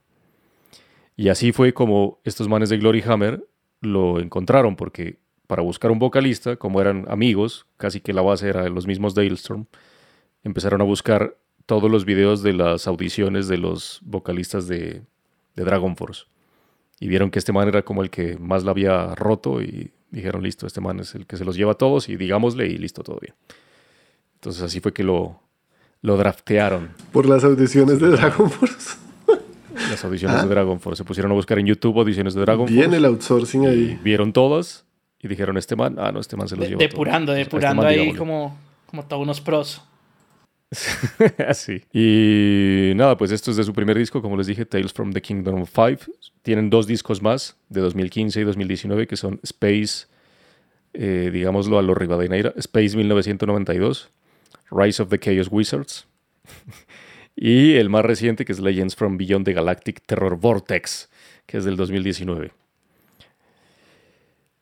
Y así fue como estos manes de Glory Hammer lo encontraron, porque para buscar un vocalista, como eran amigos, casi que la base era los mismos de empezaron a buscar todos los videos de las audiciones de los vocalistas de, de Dragon Force. Y vieron que este man era como el que más la había roto y dijeron, listo, este man es el que se los lleva a todos y digámosle y listo, todo bien. Entonces así fue que lo, lo draftearon. Por las audiciones de Dragon <laughs> Force. Las audiciones de Dragon Force. Se pusieron a buscar en YouTube audiciones de Dragon Bien Force. el outsourcing y ahí. vieron todas y dijeron, este man, ah, no, este man se los De- lleva a todos. depurando, este depurando man ahí digámosle. como, como todos unos pros. <laughs> Así. Y nada, pues esto es de su primer disco, como les dije, Tales from the Kingdom of Five. Tienen dos discos más, de 2015 y 2019, que son Space, eh, digámoslo a lo Rivadeneira, Space 1992, Rise of the Chaos Wizards. <laughs> y el más reciente, que es Legends from Beyond the Galactic Terror Vortex, que es del 2019.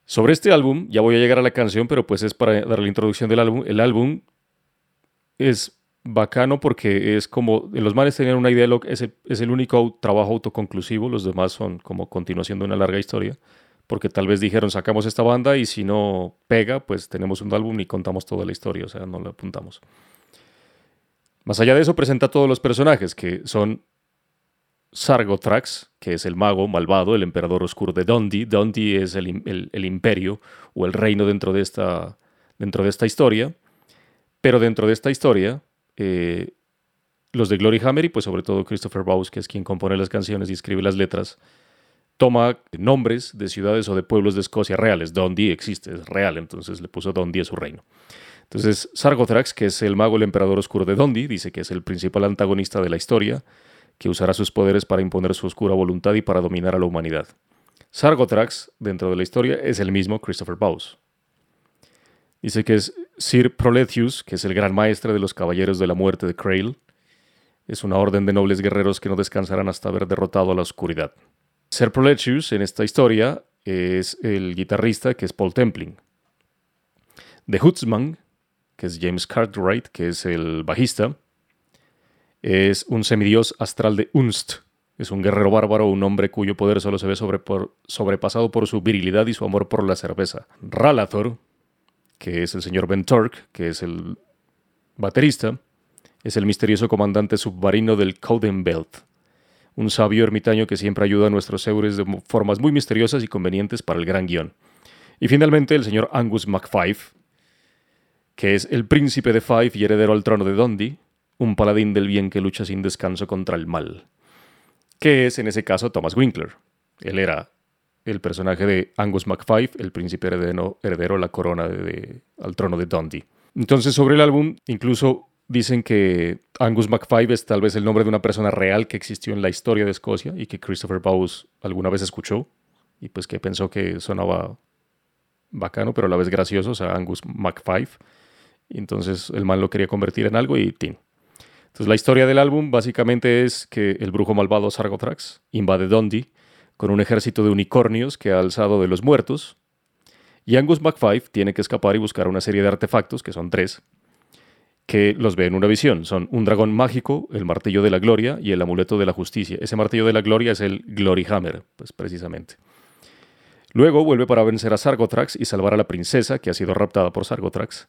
Sobre este álbum, ya voy a llegar a la canción, pero pues es para dar la introducción del álbum. El álbum es bacano porque es como, los manes tenían una idea, es el, es el único trabajo autoconclusivo, los demás son como continuación de una larga historia, porque tal vez dijeron, sacamos esta banda y si no pega, pues tenemos un álbum y contamos toda la historia, o sea, no la apuntamos. Más allá de eso, presenta a todos los personajes, que son Sargothrax, que es el mago malvado, el emperador oscuro de Dundee. Dundee es el, el- el imperio o el reino dentro de esta, dentro de esta historia. Pero dentro de esta historia, eh, los de Glory Hammer y pues sobre todo Christopher Bowes, que es quien compone las canciones y escribe las letras, toma nombres de ciudades o de pueblos de Escocia reales. Dundee existe, es real, entonces le puso Dundee a su reino. Entonces, Sargothrax, que es el mago, el emperador oscuro de Dundee, dice que es el principal antagonista de la historia, que usará sus poderes para imponer su oscura voluntad y para dominar a la humanidad. Sargothrax, dentro de la historia, es el mismo Christopher Bowes. Dice que es Sir Proletheus, que es el gran maestre de los caballeros de la muerte de Crail. Es una orden de nobles guerreros que no descansarán hasta haber derrotado a la oscuridad. Sir Proletheus, en esta historia, es el guitarrista que es Paul Templing. The Hootsman, que es James Cartwright, que es el bajista, es un semidios astral de Unst. Es un guerrero bárbaro, un hombre cuyo poder solo se ve sobrepasado por su virilidad y su amor por la cerveza. Ralathor, que es el señor Ben Torque, que es el baterista, es el misterioso comandante submarino del Cowden Belt. Un sabio ermitaño que siempre ayuda a nuestros héroes de formas muy misteriosas y convenientes para el gran guion. Y finalmente el señor Angus MacFife, que es el príncipe de Fife y heredero al trono de Dundee, un paladín del bien que lucha sin descanso contra el mal. Que es en ese caso Thomas Winkler. Él era el personaje de Angus MacFife, el príncipe heredero, heredero la corona de- al trono de Dundee. Entonces, sobre el álbum, incluso dicen que Angus MacFife es tal vez el nombre de una persona real que existió en la historia de Escocia y que Christopher Bowes alguna vez escuchó y pues que pensó que sonaba bacano, pero a la vez gracioso, o sea, Angus MacFife. Y entonces el man lo quería convertir en algo y tin. Entonces la historia del álbum básicamente es que el brujo malvado Sargothrax invade Dundee con un ejército de unicornios que ha alzado de los muertos. Y Angus MacFife tiene que escapar y buscar una serie de artefactos, que son tres, que los ve en una visión. Son un dragón mágico, el martillo de la gloria y el amuleto de la justicia. Ese martillo de la gloria es el Glory Hammer, pues precisamente. Luego vuelve para vencer a Sargothrax y salvar a la princesa que ha sido raptada por Sargothrax.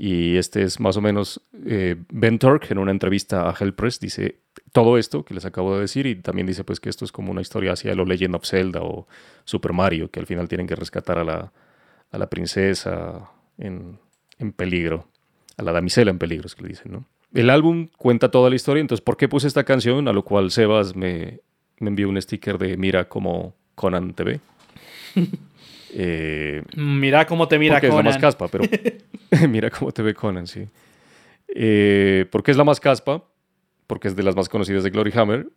Y este es más o menos eh, Ben Torque en una entrevista a Hell Press dice todo esto que les acabo de decir y también dice pues que esto es como una historia hacia lo Legend of Zelda o Super Mario, que al final tienen que rescatar a la, a la princesa en, en peligro, a la damisela en peligro, es que le dicen, ¿no? El álbum cuenta toda la historia, entonces ¿por qué puse esta canción? A lo cual Sebas me, me envió un sticker de mira como Conan TV. <laughs> eh, Mira cómo te mira porque es la más Conan. caspa, pero <laughs> <laughs> mira cómo te ve Conan, sí. Eh, ¿Por qué es la más caspa? Porque es de las más conocidas de Glory Hammer,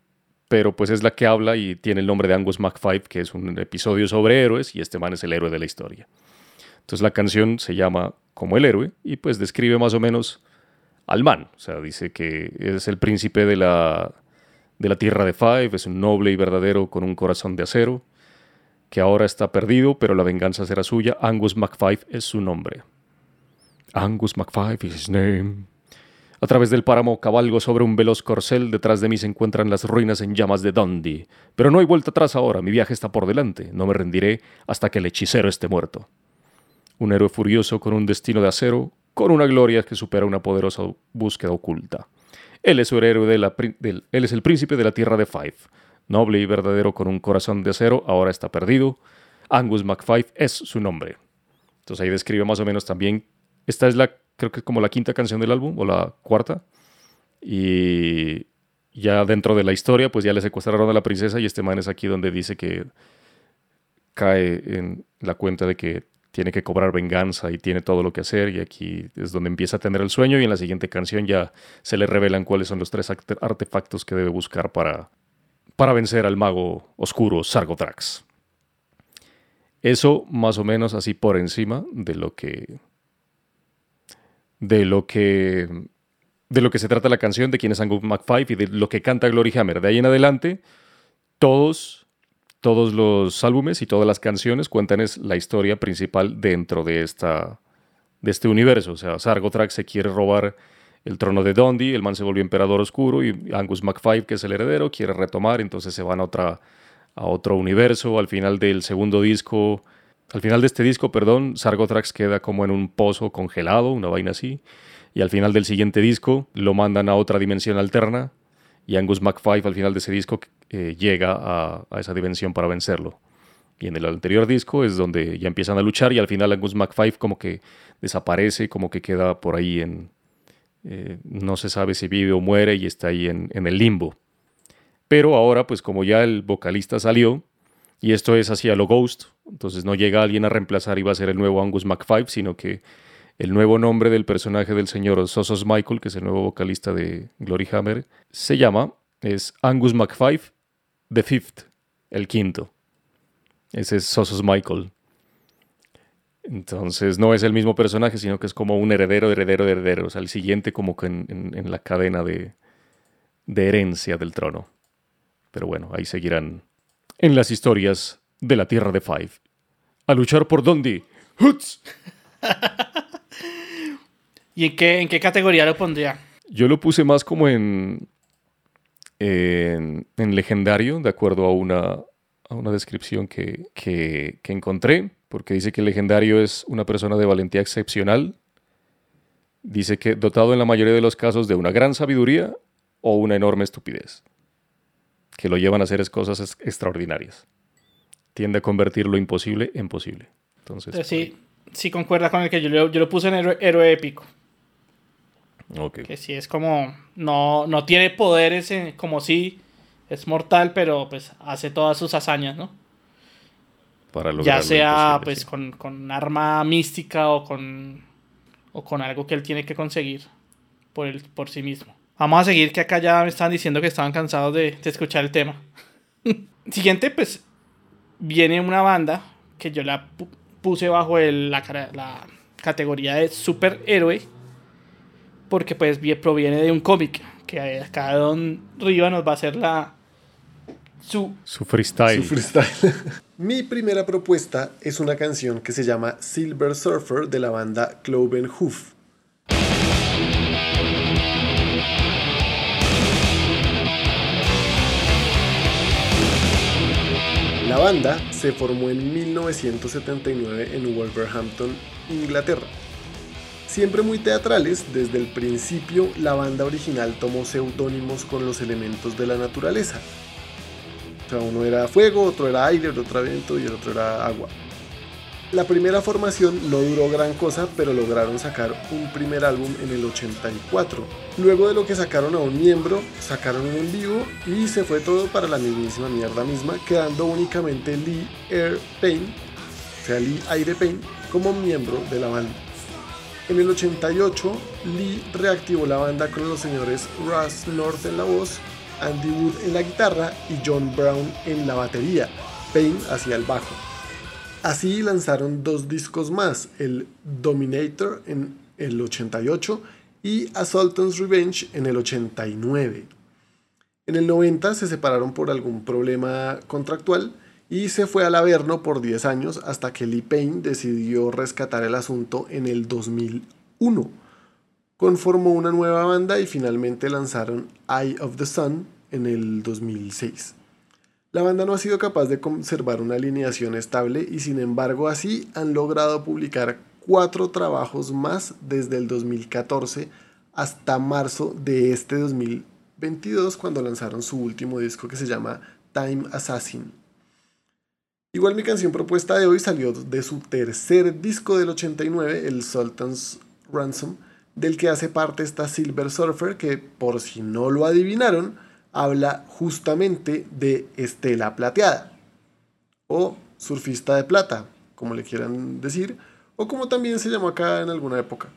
pero pues es la que habla y tiene el nombre de Angus MacFife, que es un episodio sobre héroes, y este man es el héroe de la historia. Entonces la canción se llama como el héroe y pues describe más o menos al man. O sea, dice que es el príncipe de la, de la tierra de Five, es un noble y verdadero con un corazón de acero, que ahora está perdido, pero la venganza será suya. Angus MacFife es su nombre. Angus MacFife is his name. A través del páramo cabalgo sobre un veloz corcel, detrás de mí se encuentran las ruinas en llamas de Dundee. Pero no hay vuelta atrás ahora, mi viaje está por delante, no me rendiré hasta que el hechicero esté muerto. Un héroe furioso con un destino de acero, con una gloria que supera una poderosa búsqueda oculta. Él es el héroe de la él es el príncipe de la tierra de Fife. Noble y verdadero con un corazón de acero, ahora está perdido. Angus MacFife es su nombre. Entonces ahí describe más o menos también. Esta es la, creo que como la quinta canción del álbum, o la cuarta. Y ya dentro de la historia, pues ya le secuestraron a la princesa y este man es aquí donde dice que cae en la cuenta de que tiene que cobrar venganza y tiene todo lo que hacer y aquí es donde empieza a tener el sueño y en la siguiente canción ya se le revelan cuáles son los tres arte- artefactos que debe buscar para, para vencer al mago oscuro Sargothrax. Eso más o menos así por encima de lo que de lo que de lo que se trata la canción, de quién es Angus MacFife y de lo que canta Glory Hammer. De ahí en adelante, todos, todos los álbumes y todas las canciones cuentan es la historia principal dentro de, esta, de este universo. O sea, Sargothrax se quiere robar el trono de Dundee, el man se volvió emperador oscuro y Angus MacFive, que es el heredero, quiere retomar, entonces se van a, otra, a otro universo. Al final del segundo disco, al final de este disco, perdón, Sargothrax queda como en un pozo congelado, una vaina así. Y al final del siguiente disco lo mandan a otra dimensión alterna y Angus MacFive al final de ese disco eh, llega a, esa dimensión para vencerlo. Y en el anterior disco es donde ya empiezan a luchar y al final Angus MacFive como que desaparece, como que queda por ahí en, eh, no se sabe si vive o muere y está ahí en, el limbo. Pero ahora, pues como ya el vocalista salió, y esto es así a lo Ghost, entonces no llega alguien a reemplazar y va a ser el nuevo Angus MacFive, sino que el nuevo nombre del personaje del señor Sosos Michael, que es el nuevo vocalista de Glory Hammer, se llama, es Angus MacFive the Fifth, el quinto. Ese es Sosos Michael. Entonces no es el mismo personaje, sino que es como un heredero, heredero, heredero. O sea, el siguiente como que en, la cadena de, de herencia del trono. Pero bueno, ahí seguirán en las historias de la Tierra de Five. A luchar por Dundee. ¡Huts! <laughs> ¿Y en qué, en qué categoría lo pondría? Yo lo puse más como en, en, en legendario, de acuerdo a una, a una descripción que, que, que encontré porque dice que el legendario es una persona de valentía excepcional. Dice que dotado en la mayoría de los casos de una gran sabiduría o una enorme estupidez, que lo llevan a hacer cosas extraordinarias. Tiende a convertir lo imposible en posible. Entonces, eh, sí, sí concuerda con el que yo, yo lo puse en héroe, épico. Okay. Que sí es como, no, no tiene poderes como si es mortal, pero pues hace todas sus hazañas, ¿no? Ya sea pues con, con, arma mística o con, o con algo que él tiene que conseguir por, el, por sí mismo. Vamos a seguir que acá ya me estaban diciendo que estaban cansados de, de escuchar el tema. <laughs> Siguiente pues viene una banda que yo la puse bajo el, la, la categoría de superhéroe porque pues proviene de un cómic que acá Don Riva nos va a hacer la, su, freestyle. <laughs> Mi primera propuesta es una canción que se llama Silver Surfer de la banda Cloven Hoof. La banda se formó en 1979 en Wolverhampton, Inglaterra. Siempre muy teatrales, desde el principio la banda original tomó seudónimos con los elementos de la naturaleza, uno era fuego, otro era aire, el otro era viento y el otro era agua. La primera formación no duró gran cosa, pero lograron sacar un primer álbum en el 84. Luego de lo que sacaron a un miembro, sacaron un en vivo y se fue todo para la mismísima mierda misma, quedando únicamente Lee Air Payne, o sea Lee Aire Payne, como miembro de la banda. En el 88, Lee reactivó la banda con los señores Russ North en la voz Andy Wood en la guitarra y John Brown en la batería, Payne hacia el bajo. Así lanzaron dos discos más, el Dominator en el 88 y Assaultant's Revenge en el 89. En el 90 se separaron por algún problema contractual y se fue al Averno por 10 años hasta que Lee Payne decidió rescatar el asunto en el 2001 conformó una nueva banda y finalmente lanzaron Eye of the Sun en el 2006. La banda no ha sido capaz de conservar una alineación estable y sin embargo así han logrado publicar cuatro trabajos más desde el 2014 hasta marzo de este 2022 cuando lanzaron su último disco que se llama Time Assassin. Igual mi canción propuesta de hoy salió de su tercer disco del 89, el Sultan's Ransom, del que hace parte esta Silver Surfer, que por si no lo adivinaron, habla justamente de Estela Plateada, o surfista de plata, como le quieran decir, o como también se llamó acá en alguna época.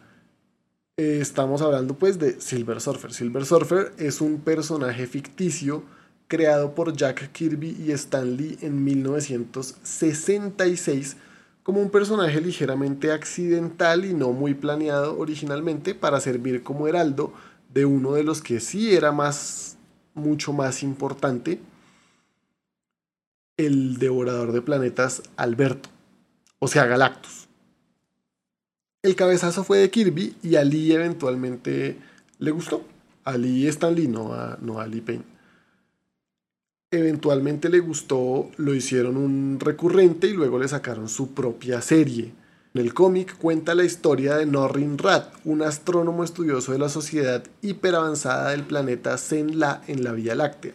Eh, estamos hablando pues de Silver Surfer. Silver Surfer es un personaje ficticio creado por Jack Kirby y Stan Lee en 1966 como un personaje ligeramente accidental y no muy planeado originalmente para servir como heraldo de uno de los que sí era más, mucho más importante, el devorador de planetas Alberto, o sea, Galactus. El cabezazo fue de Kirby y Ali eventualmente le gustó. A Lee Stanley, no a, no a Lee Payne. Eventualmente le gustó, lo hicieron un recurrente y luego le sacaron su propia serie. En el cómic cuenta la historia de Norrin Rat, un astrónomo estudioso de la sociedad hiperavanzada del planeta Zen-La en la Vía Láctea.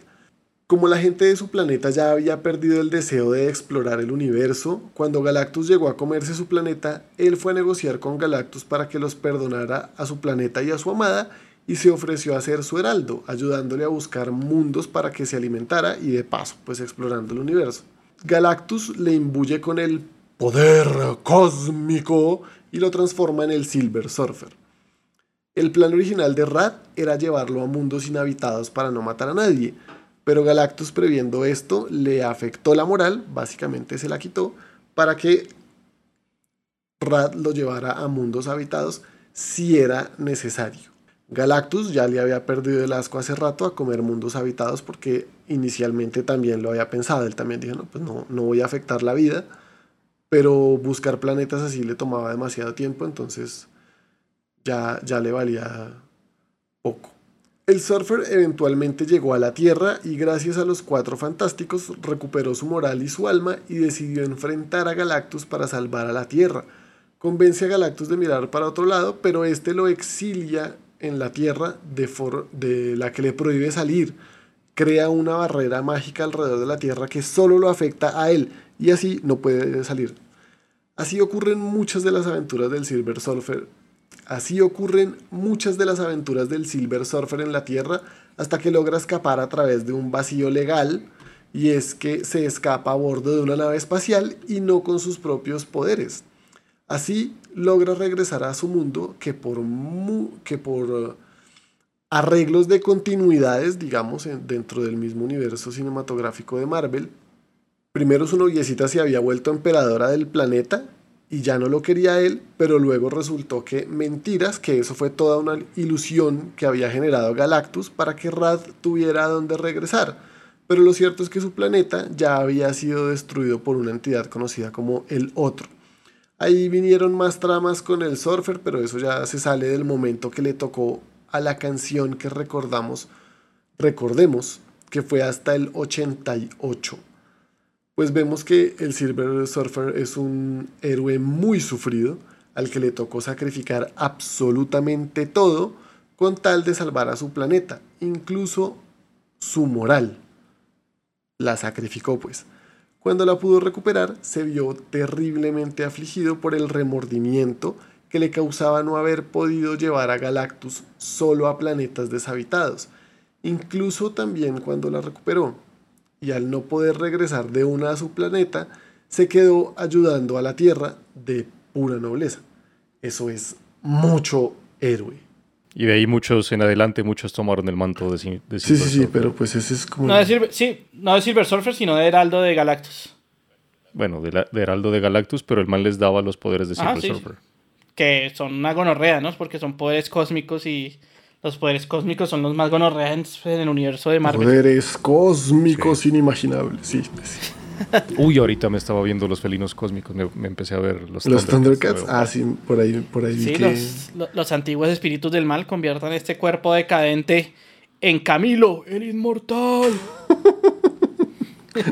Como la gente de su planeta ya había perdido el deseo de explorar el universo, cuando Galactus llegó a comerse su planeta, él fue a negociar con Galactus para que los perdonara a su planeta y a su amada y se ofreció a ser su heraldo, ayudándole a buscar mundos para que se alimentara y de paso, pues explorando el universo. Galactus le imbuye con el poder cósmico y lo transforma en el Silver Surfer. El plan original de Rad era llevarlo a mundos inhabitados para no matar a nadie, pero Galactus previendo esto le afectó la moral, básicamente se la quitó, para que Rad lo llevara a mundos habitados si era necesario. Galactus ya le había perdido el asco hace rato a comer mundos habitados porque inicialmente también lo había pensado. Él también dijo, no, pues no, no voy a afectar la vida, pero buscar planetas así le tomaba demasiado tiempo, entonces ya, ya le valía poco. El surfer eventualmente llegó a la Tierra y gracias a los cuatro fantásticos recuperó su moral y su alma y decidió enfrentar a Galactus para salvar a la Tierra. Convence a Galactus de mirar para otro lado, pero este lo exilia en la Tierra de, de la que le prohíbe salir. Crea una barrera mágica alrededor de la Tierra que solo lo afecta a él y así no puede salir. Así ocurren muchas de las aventuras del Silver Surfer. Así ocurren muchas de las aventuras del Silver Surfer en la Tierra hasta que logra escapar a través de un vacío legal y es que se escapa a bordo de una nave espacial y no con sus propios poderes. Así logra regresar a su mundo que por, que por uh, arreglos de continuidades, digamos, dentro del mismo universo cinematográfico de Marvel, primero su noviecita se había vuelto emperadora del planeta y ya no lo quería él, pero luego resultó que mentiras, que eso fue toda una ilusión que había generado Galactus para que Rad tuviera a dónde regresar. Pero lo cierto es que su planeta ya había sido destruido por una entidad conocida como el Otro. Ahí vinieron más tramas con el surfer, pero eso ya se sale del momento que le tocó a la canción que recordamos, recordemos que fue hasta el 88. Pues vemos que el Silver Surfer es un héroe muy sufrido, al que le tocó sacrificar absolutamente todo con tal de salvar a su planeta, incluso su moral. La sacrificó pues. Cuando la pudo recuperar, se vio terriblemente afligido por el remordimiento que le causaba no haber podido llevar a Galactus solo a planetas deshabitados, incluso también cuando la recuperó. Y al no poder regresar de una a su planeta, se quedó ayudando a la Tierra de pura nobleza. Eso es mucho héroe. Y de ahí muchos en adelante, muchos tomaron el manto de, Silver Sí, sí, sí, pero pues ese es como... No de Silver, sí, no de Silver Surfer, sino de Heraldo de Galactus. Bueno, de, Heraldo de Galactus, pero el mal les daba los poderes de Silver Surfer. Que son una gonorrea, ¿no? Porque son poderes cósmicos y los poderes cósmicos son los más gonorreas en el universo de Marvel. Poderes cósmicos inimaginables, sí. sí. <laughs> Uy, ahorita me estaba viendo los felinos cósmicos, me, empecé a ver los, los Thundercats. Ah, sí, por ahí, por ahí. Sí, los, antiguos espíritus del mal conviertan este cuerpo decadente en Camilo, el inmortal. <laughs>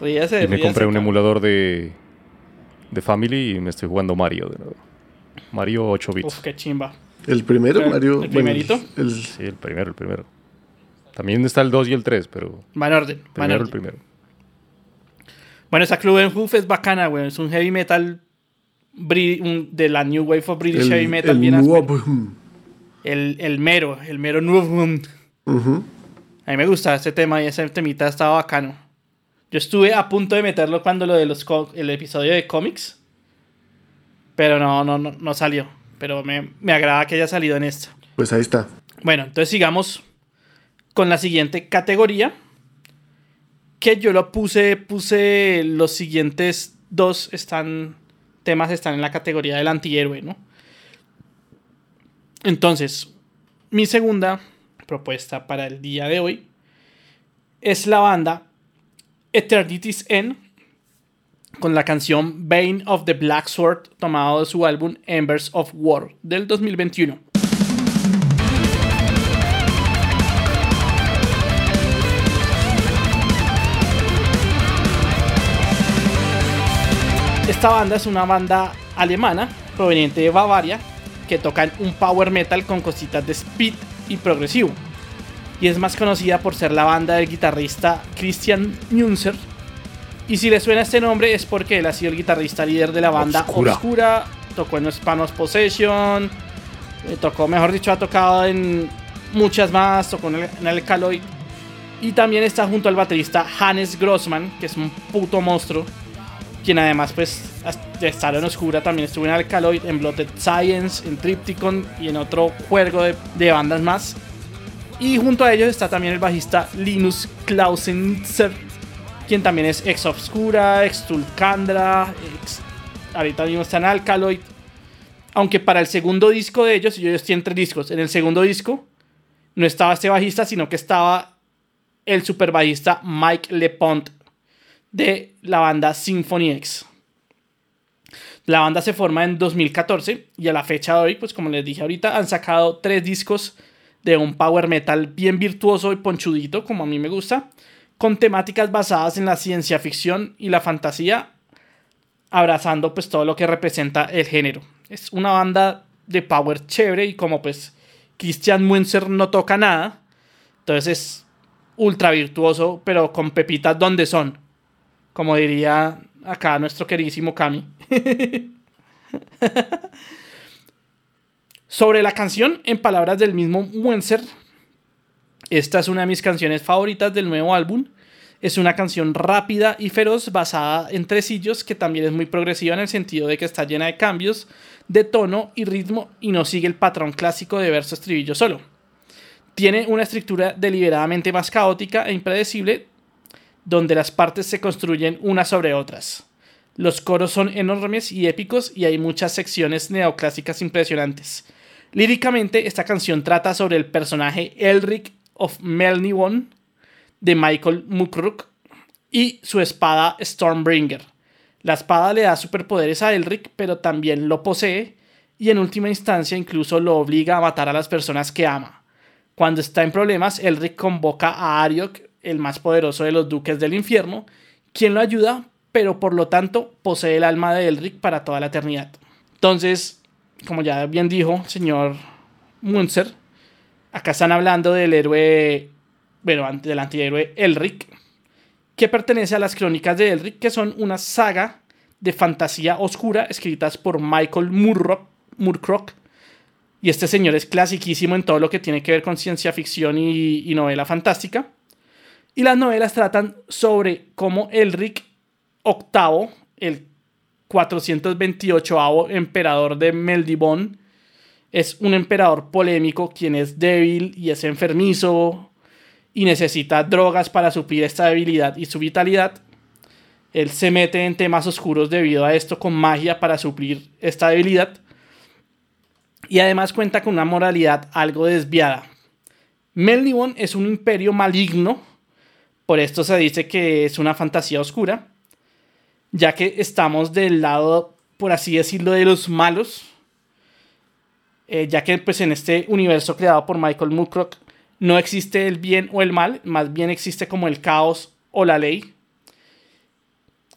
ríase, y me compré un emulador de, de Family y me estoy jugando Mario de nuevo. Mario 8 bits. Uf, qué chimba. ¿El primero, Mario? ¿El primerito? Sí, el primero, el primero. También está el 2 y el 3, pero. Va en orden. Primero el primero. Bueno, esa Club Hoof es bacana, güey. Es un heavy metal de la New Wave of British Heavy Metal. El, bien el, el, mero, el mero New A mí me gusta ese tema y ese temita estaba bacano. Yo estuve a punto de meterlo cuando lo de los el episodio de cómics. Pero no, no, no, no salió. Pero me, me agrada que haya salido en esto. Pues ahí está. Bueno, entonces sigamos con la siguiente categoría. Que yo lo puse, puse los siguientes dos están, temas están en la categoría del antihéroe, ¿no? Entonces, mi segunda propuesta para el día de hoy es la banda Eternity's End con la canción Bane of the Black Sword tomado de su álbum Embers of War del 2021. Esta banda es una banda alemana proveniente de Bavaria que tocan un power metal con cositas de speed y progresivo. Y es más conocida por ser la banda del guitarrista Christian Münzer. Y si le suena este nombre es porque él ha sido el guitarrista líder de la banda Obscura. Obscura, tocó en Spanos Possession, eh, tocó, mejor dicho, ha tocado en muchas más, tocó en el, en el Alkaloid. Y también está junto al baterista Hannes Grossman, que es un puto monstruo. Quien además, pues, de estar en Oscura también estuvo en Alkaloid, en Blooded Science, en Tripticon y en otro juego de, bandas más. Y junto a ellos está también el bajista Linus Klausenitzer, quien también es ex Obscura, ex Tulcandra, ahorita mismo está en Alkaloid. Aunque para el segundo disco de ellos, y ellos tienen tres discos, en el segundo disco no estaba este bajista, sino que estaba el super bajista Mike LePont de la banda Symphony X. La banda se forma en 2014 y a la fecha de hoy, pues como les dije ahorita, han sacado tres discos de un power metal bien virtuoso y ponchudito, como a mí me gusta, con temáticas basadas en la ciencia ficción y la fantasía, abrazando pues todo lo que representa el género. Es una banda de power chévere y como pues Christian Münzer no toca nada, entonces es ultra virtuoso, pero con pepitas donde son, como diría acá nuestro queridísimo Kami. <laughs> Sobre la canción, en palabras del mismo Münzer, esta es una de mis canciones favoritas del nuevo álbum. Es una canción rápida y feroz basada en tresillos que también es muy progresiva en el sentido de que está llena de cambios de tono y ritmo y no sigue el patrón clásico de verso estribillo solo. Tiene una estructura deliberadamente más caótica e impredecible donde las partes se construyen unas sobre otras. Los coros son enormes y épicos y hay muchas secciones neoclásicas impresionantes. Líricamente, esta canción trata sobre el personaje Elric of Melniwon de Michael Mukruk y su espada Stormbringer. La espada le da superpoderes a Elric, pero también lo posee y en última instancia incluso lo obliga a matar a las personas que ama. Cuando está en problemas, Elric convoca a Ariok, el más poderoso de los duques del infierno, quien lo ayuda, pero por lo tanto posee el alma de Elric para toda la eternidad. Entonces, como ya bien dijo el señor Munzer, acá están hablando del héroe, bueno, del antihéroe Elric, que pertenece a las crónicas de Elric, que son una saga de fantasía oscura escritas por Michael Murrock, Moorcock. Y este señor es clasiquísimo en todo lo que tiene que ver con ciencia ficción y, y novela fantástica. Y las novelas tratan sobre cómo Elric VIII, el 428 emperador de Meldibón, es un emperador polémico quien es débil y es enfermizo y necesita drogas para suplir esta debilidad y su vitalidad. Él se mete en temas oscuros debido a esto con magia para suplir esta debilidad. Y además cuenta con una moralidad algo desviada. Melnibon es un imperio maligno, por esto se dice que es una fantasía oscura, ya que estamos del lado, por así decirlo, de los malos, eh, ya que pues en este universo creado por Michael Moorcock no existe el bien o el mal, más bien existe como el caos o la ley.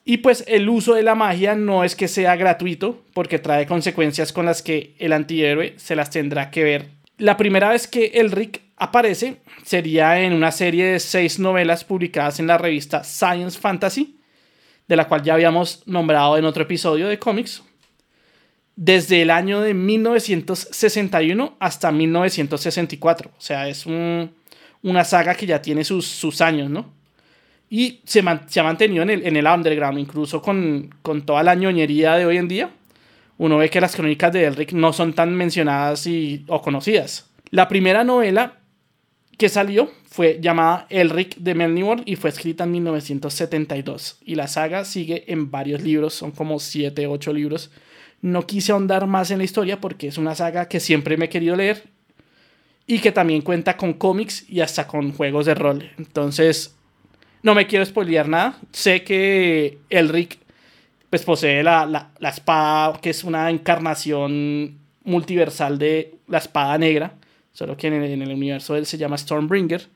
Y pues el uso de la magia no es que sea gratuito, porque trae consecuencias con las que el antihéroe se las tendrá que ver. La primera vez que Elric aparece sería en una serie de seis novelas publicadas en la revista Science Fantasy, de la cual ya habíamos nombrado en otro episodio de cómics, desde el año de 1961 hasta 1964. O sea, es un, una saga que ya tiene sus, años, ¿no? Y se, ha mantenido en el, en el underground, incluso con, con, toda la ñoñería de hoy en día. Uno ve que las crónicas de Elric no son tan mencionadas y, o conocidas. La primera novela que salió fue llamada Elric de Melniborn y fue escrita en 1972. Y la saga sigue en varios libros, son como 7, 8 libros. No quise ahondar más en la historia porque es una saga que siempre me he querido leer y que también cuenta con cómics y hasta con juegos de rol. Entonces, no me quiero spoilear nada. Sé que Elric pues, posee la, la, espada, que es una encarnación multiversal de la espada negra, solo que en el, universo él se llama Stormbringer,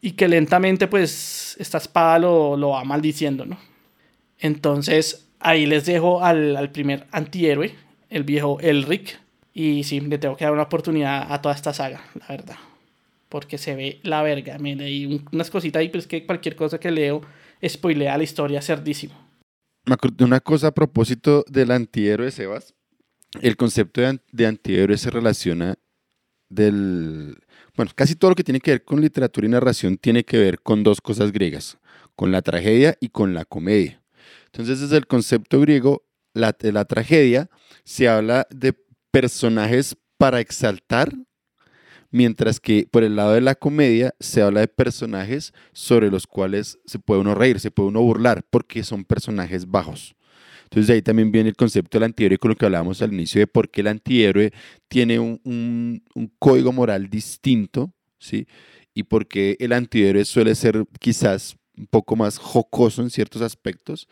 y que lentamente pues esta espada lo, lo va maldiciendo, ¿no? Entonces, ahí les dejo al, al primer antihéroe, el viejo Elric. Y sí, le tengo que dar una oportunidad a toda esta saga, la verdad. Porque se ve la verga. Hay un- unas cositas ahí, pero que cualquier cosa que leo spoilea la historia cerdísimo. Me de una cosa a propósito del antihéroe, Sebas. El concepto de, de antihéroe se relaciona del... Bueno, casi todo lo que tiene que ver con literatura y narración tiene que ver con dos cosas griegas, con la tragedia y con la comedia. Entonces, desde el concepto griego, la, la tragedia se habla de personajes para exaltar, mientras que por el lado de la comedia se habla de personajes sobre los cuales se puede uno reír, se puede uno burlar, porque son personajes bajos. Entonces de ahí también viene el concepto del antihéroe con lo que hablábamos al inicio de por qué el antihéroe tiene un, un- código moral distinto, ¿sí? Y por qué el antihéroe suele ser quizás un poco más jocoso en ciertos aspectos,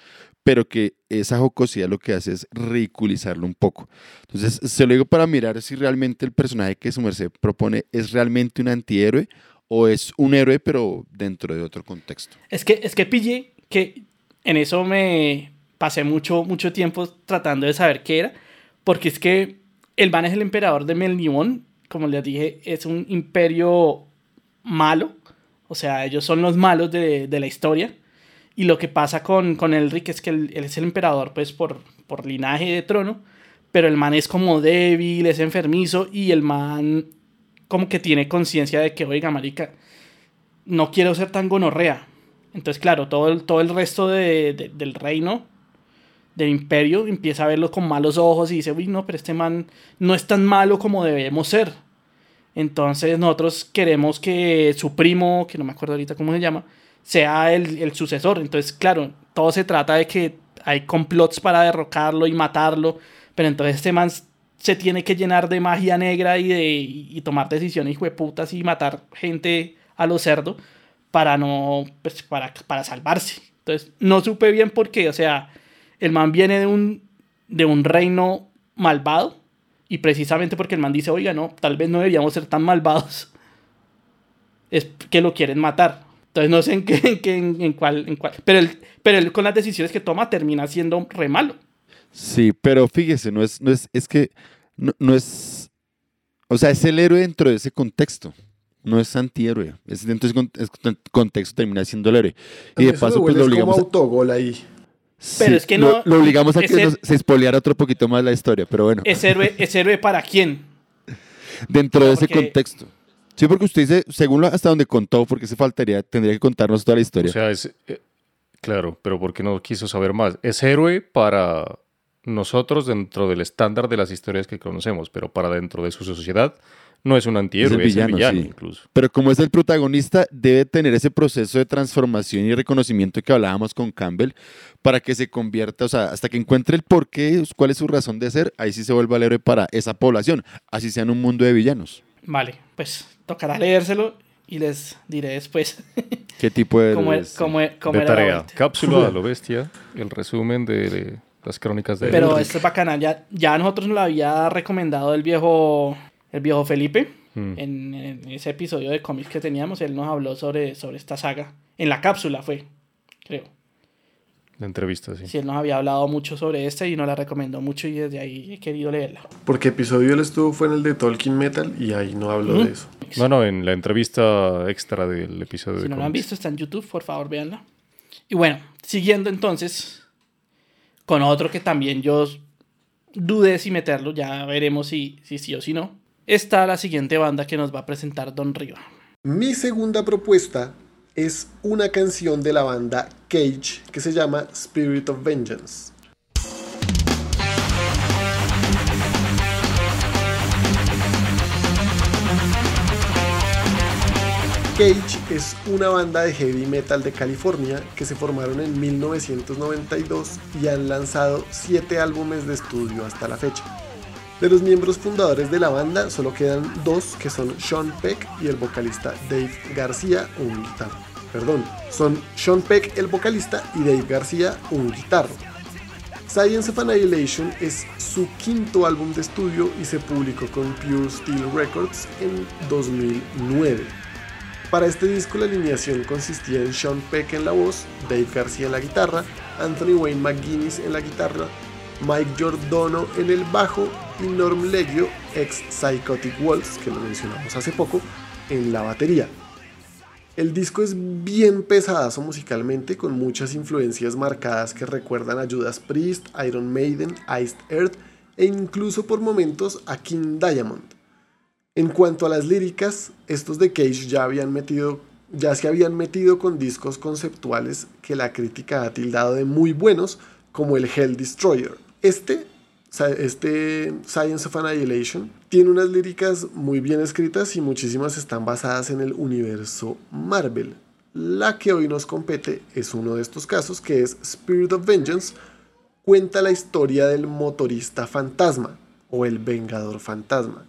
pero que esa jocosidad lo que hace es ridiculizarlo un poco. Entonces se lo digo para mirar si realmente el personaje que su merced propone es realmente un antihéroe o es un héroe pero dentro de otro contexto. Es que, es que pillé que en eso me pasé mucho, mucho tiempo tratando de saber qué era. Porque es que el man es el emperador de Melniboné. Como les dije, es un imperio malo. O sea, ellos son los malos de, de la historia. Y lo que pasa con, con Elric es que él, él es el emperador, pues, por, por linaje de trono. Pero el man es como débil, es enfermizo. Y el man como que tiene conciencia de que, oiga, marica, no quiero ser tan gonorrea. Entonces, claro, todo el, todo el resto de- de- del reino, del imperio, empieza a verlo con malos ojos y dice, uy, no, pero este man no es tan malo como debemos ser. Entonces, nosotros queremos que su primo, que no me acuerdo ahorita cómo se llama, sea el, el sucesor. Entonces, claro, todo se trata de que hay complots para derrocarlo y matarlo, pero entonces este man se tiene que llenar de magia negra y, de, y tomar decisiones putas y matar gente a los cerdos para no pues, para, para salvarse. Entonces, no supe bien por qué, o sea, el man viene de un de un reino malvado y precisamente porque el man dice, "Oiga, no, tal vez no deberíamos ser tan malvados." Es que lo quieren matar. Entonces no sé en qué, en, qué- en- en cuál, en cuál. Pero él, pero él con las decisiones que toma termina siendo re malo. Sí, pero fíjese, no es, no es, es que no, no es, o sea, es el héroe dentro de ese contexto, no es antihéroe, es dentro de ese con- es- contexto termina siendo el héroe. Y de Eso paso, pues lo es como obligamos, a, autogol ahí. Pero sí, es que no- lo, obligamos a que nos- se espoleara otro poquito más la historia, pero bueno, ¿Es héroe, ¿es héroe para quién? <laughs> dentro de ese porque- contexto. Sí, porque usted dice, según lo- hasta donde contó, porque se faltaría, tendría que contarnos toda la historia. O sea, es. eh, claro, pero ¿por qué no quiso saber más? Es héroe para nosotros dentro del estándar de las historias que conocemos, pero para dentro de su sociedad no es un antihéroe, es el villano, sí. incluso. Pero como es el protagonista, debe tener ese proceso de transformación y reconocimiento que hablábamos con Campbell para que se convierta, o sea, hasta que encuentre el porqué, cuál es su razón de ser, ahí sí se vuelve el héroe para esa población, así sea en un mundo de villanos. Vale, pues tocará leérselo y les diré después <laughs> ¿Qué tipo de cómo, cómo, cómo de era la tarea. Cápsula a <laughs> lo bestia, el resumen de, de las crónicas de Pero esto es bacana. Ya, ya a nosotros nos lo había recomendado el viejo, el viejo Felipe. Mm. En, en ese episodio de cómics que teníamos, él nos habló sobre, sobre esta saga. En la cápsula fue, creo. La entrevista, sí. Sí, él nos había hablado mucho sobre esta y nos la recomendó mucho y desde ahí he querido leerla. Porque episodio él estuvo fue en el de Tolkien Metal y ahí no habló Ujú. de eso. No, no, en la entrevista extra del episodio Si de no lo han visto, está en YouTube, por favor, véanla. Y bueno, siguiendo entonces con otro que también yo dudé si meterlo, ya veremos si, si sí o si no. Está la siguiente banda que nos va a presentar Don Riva. Mi segunda propuesta es una canción de la banda Cage que se llama Spirit of Vengeance. Cage es una banda de heavy metal de California que se formaron en 1992 y han lanzado 7 álbumes de estudio hasta la fecha. De los miembros fundadores de la banda solo quedan dos que son Sean Peck y el vocalista Dave García, un guitarro. Perdón, son Sean Peck el vocalista y Dave García un guitarro. Science of Annihilation es su quinto álbum de estudio y se publicó con Pure Steel Records en 2009. Para este disco la alineación consistía en Sean Peck en la voz, Dave García en la guitarra, Anthony Wayne McGuinness en la guitarra, Mike Giordano en el bajo y Norm Leggio, ex Psychotic Waltz, que lo mencionamos hace poco, en la batería. El disco es bien pesadazo musicalmente, con muchas influencias marcadas que recuerdan a Judas Priest, Iron Maiden, Iced Earth e incluso por momentos a King Diamond. En cuanto a las líricas, estos de Cage ya, habían metido, ya se habían metido con discos conceptuales que la crítica ha tildado de muy buenos, como el Hell Destroyer. Este este Science of Annihilation tiene unas líricas muy bien escritas y muchísimas están basadas en el universo Marvel. La que hoy nos compete es uno de estos casos que es Spirit of Vengeance. Cuenta la historia del motorista fantasma o el vengador fantasma.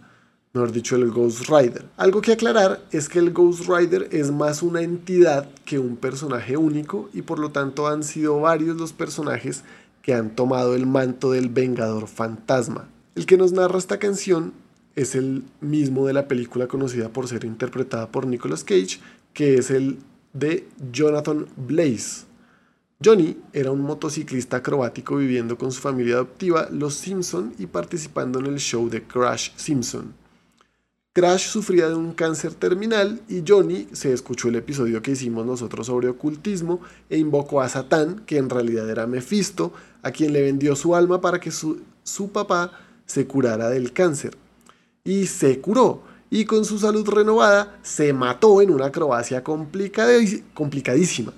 Mejor dicho, el Ghost Rider. Algo que aclarar es que el Ghost Rider es más una entidad que un personaje único y por lo tanto han sido varios los personajes que han tomado el manto del Vengador Fantasma. El que nos narra esta canción es el mismo de la película conocida por ser interpretada por Nicolas Cage, que es el de Jonathan Blaze. Johnny era un motociclista acrobático viviendo con su familia adoptiva, los Simpson, y participando en el show de Crash Simpson. Crash sufría de un cáncer terminal y Johnny se escuchó el episodio que hicimos nosotros sobre ocultismo e invocó a Satán, que en realidad era Mephisto, a quien le vendió su alma para que su, su papá se curara del cáncer. Y se curó, y con su salud renovada se mató en una acrobacia complicadísima.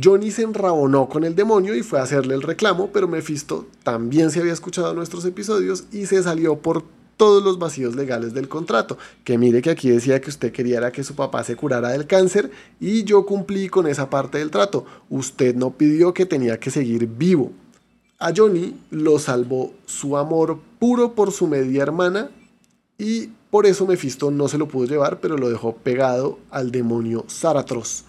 Johnny se enrabonó con el demonio y fue a hacerle el reclamo, pero Mephisto también se había escuchado nuestros episodios y se salió por todos los vacíos legales del contrato. Que mire que aquí decía que usted quería que su papá se curara del cáncer y yo cumplí con esa parte del trato. Usted no pidió que tenía que seguir vivo. A Johnny lo salvó su amor puro por su media hermana y por eso Mephisto no se lo pudo llevar, pero lo dejó pegado al demonio Zaratros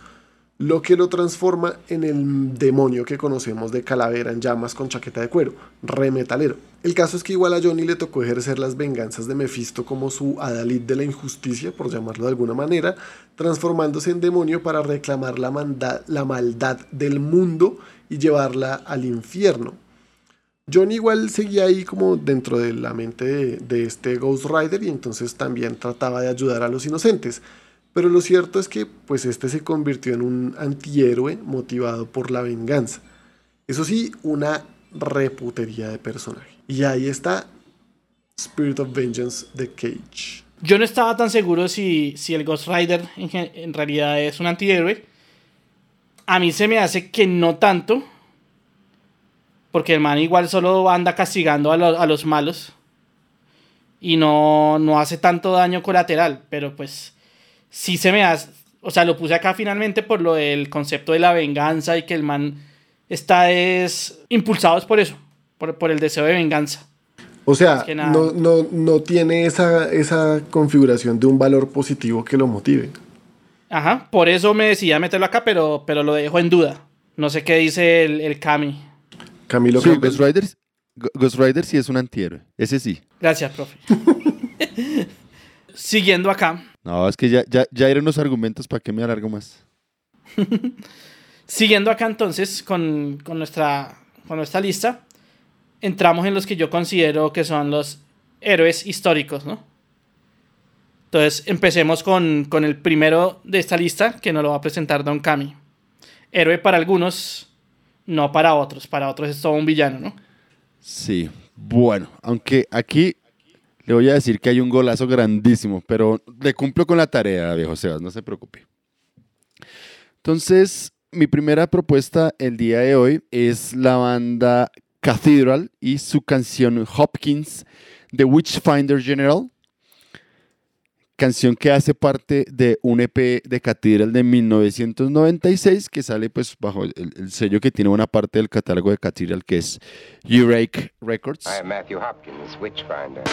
lo que lo transforma en el demonio que conocemos de calavera en llamas con chaqueta de cuero, remetalero. El caso es que igual a Johnny le tocó ejercer las venganzas de Mephisto como su adalid de la injusticia, por llamarlo de alguna manera, transformándose en demonio para reclamar la, maldad del mundo y llevarla al infierno. Johnny igual seguía ahí como dentro de la mente de este Ghost Rider y entonces también trataba de ayudar a los inocentes. Pero lo cierto es que pues este se convirtió en un antihéroe motivado por la venganza. Eso sí, una reputería de personaje. Y ahí está Spirit of Vengeance de Cage. Yo no estaba tan seguro si, si el Ghost Rider en, realidad es un antihéroe. A mí se me hace que no tanto. Porque el man igual solo anda castigando a, a los malos. Y no, no hace tanto daño colateral. Pero pues sí se me hace, o sea, lo puse acá finalmente por lo del concepto de la venganza y que el man está es impulsado es por eso, por, el deseo de venganza. O sea, no, no, no, tiene esa, esa configuración de un valor positivo que lo motive. Ajá, por eso me decía meterlo acá, pero, pero lo dejo en duda. No sé qué dice el, el Cami. Camilo sí, Ghost Rider, Ghost Rider sí es un antihéroe, ese sí. Gracias, profe. <laughs> Siguiendo acá. No, es que ya, ya, ya eran los argumentos, ¿para qué me alargo más? <laughs> Siguiendo acá entonces con, nuestra, con nuestra lista, entramos en los que yo considero que son los héroes históricos, ¿no? Entonces empecemos con, con el primero de esta lista, que nos lo va a presentar Don Cami. Héroe para algunos, no para otros. Para otros es todo un villano, ¿no? Sí, bueno, aunque aquí le voy a decir que hay un golazo grandísimo, pero le cumplo con la tarea, viejo Sebas, no se preocupe. Entonces, mi primera propuesta el día de hoy es la banda Cathedral y su canción Hopkins de Witchfinder General. Canción que hace parte de un EP de Cathedral de 1996 que sale pues bajo el, el sello que tiene una parte del catálogo de Cathedral que es Urake Records. I am Matthew Hopkins, Witchfinder.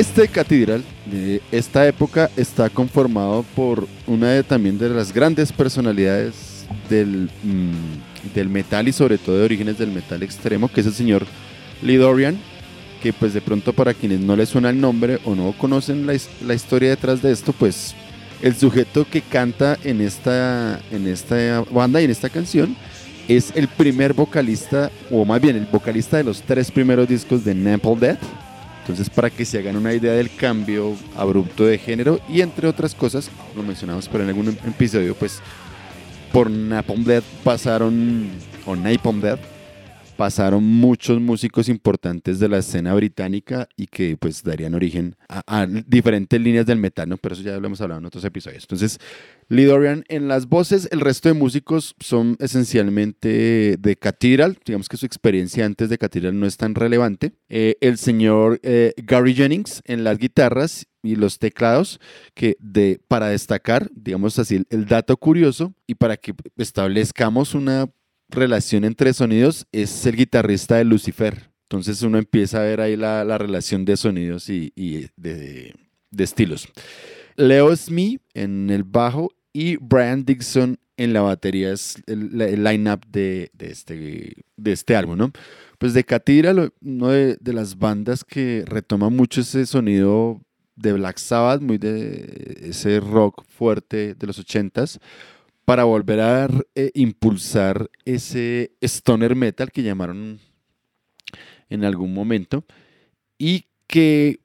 Este catedral de esta época está conformado por una de también de las grandes personalidades del, mm, del metal y sobre todo de orígenes del metal extremo, que es el señor Lee Dorian, que pues de pronto para quienes no les suena el nombre o no conocen la, la historia detrás de esto, pues el sujeto que canta en esta, en esta banda y en esta canción es el primer vocalista, o más bien el vocalista de los tres primeros discos de Napalm Death. Entonces, para que se hagan una idea del cambio abrupto de género y entre otras cosas, lo mencionamos pero en algún episodio, pues por Napalm Death pasaron, o Napalm Death, pasaron muchos músicos importantes de la escena británica y que pues darían origen a, diferentes líneas del metal, ¿no? Pero eso ya lo hemos hablado en otros episodios. Entonces, Lee en las voces, el resto de músicos son esencialmente de Cathedral, digamos que su experiencia antes de Cathedral no es tan relevante. Eh, el señor eh, Gary Jennings en las guitarras y los teclados, que de, para destacar, digamos así, el, el dato curioso y para que establezcamos una relación entre sonidos, es el guitarrista de Lucifer. Entonces uno empieza a ver ahí la, la relación de sonidos y, de, estilos. Leo Smith en el bajo y Brian Dixon en la batería es el, el line-up de, este, de este álbum, ¿no? Pues de Cathedral, una de, de, las bandas que retoma mucho ese sonido de Black Sabbath, muy de ese rock fuerte de los ochentas, para volver a eh, impulsar ese stoner metal que llamaron en algún momento y que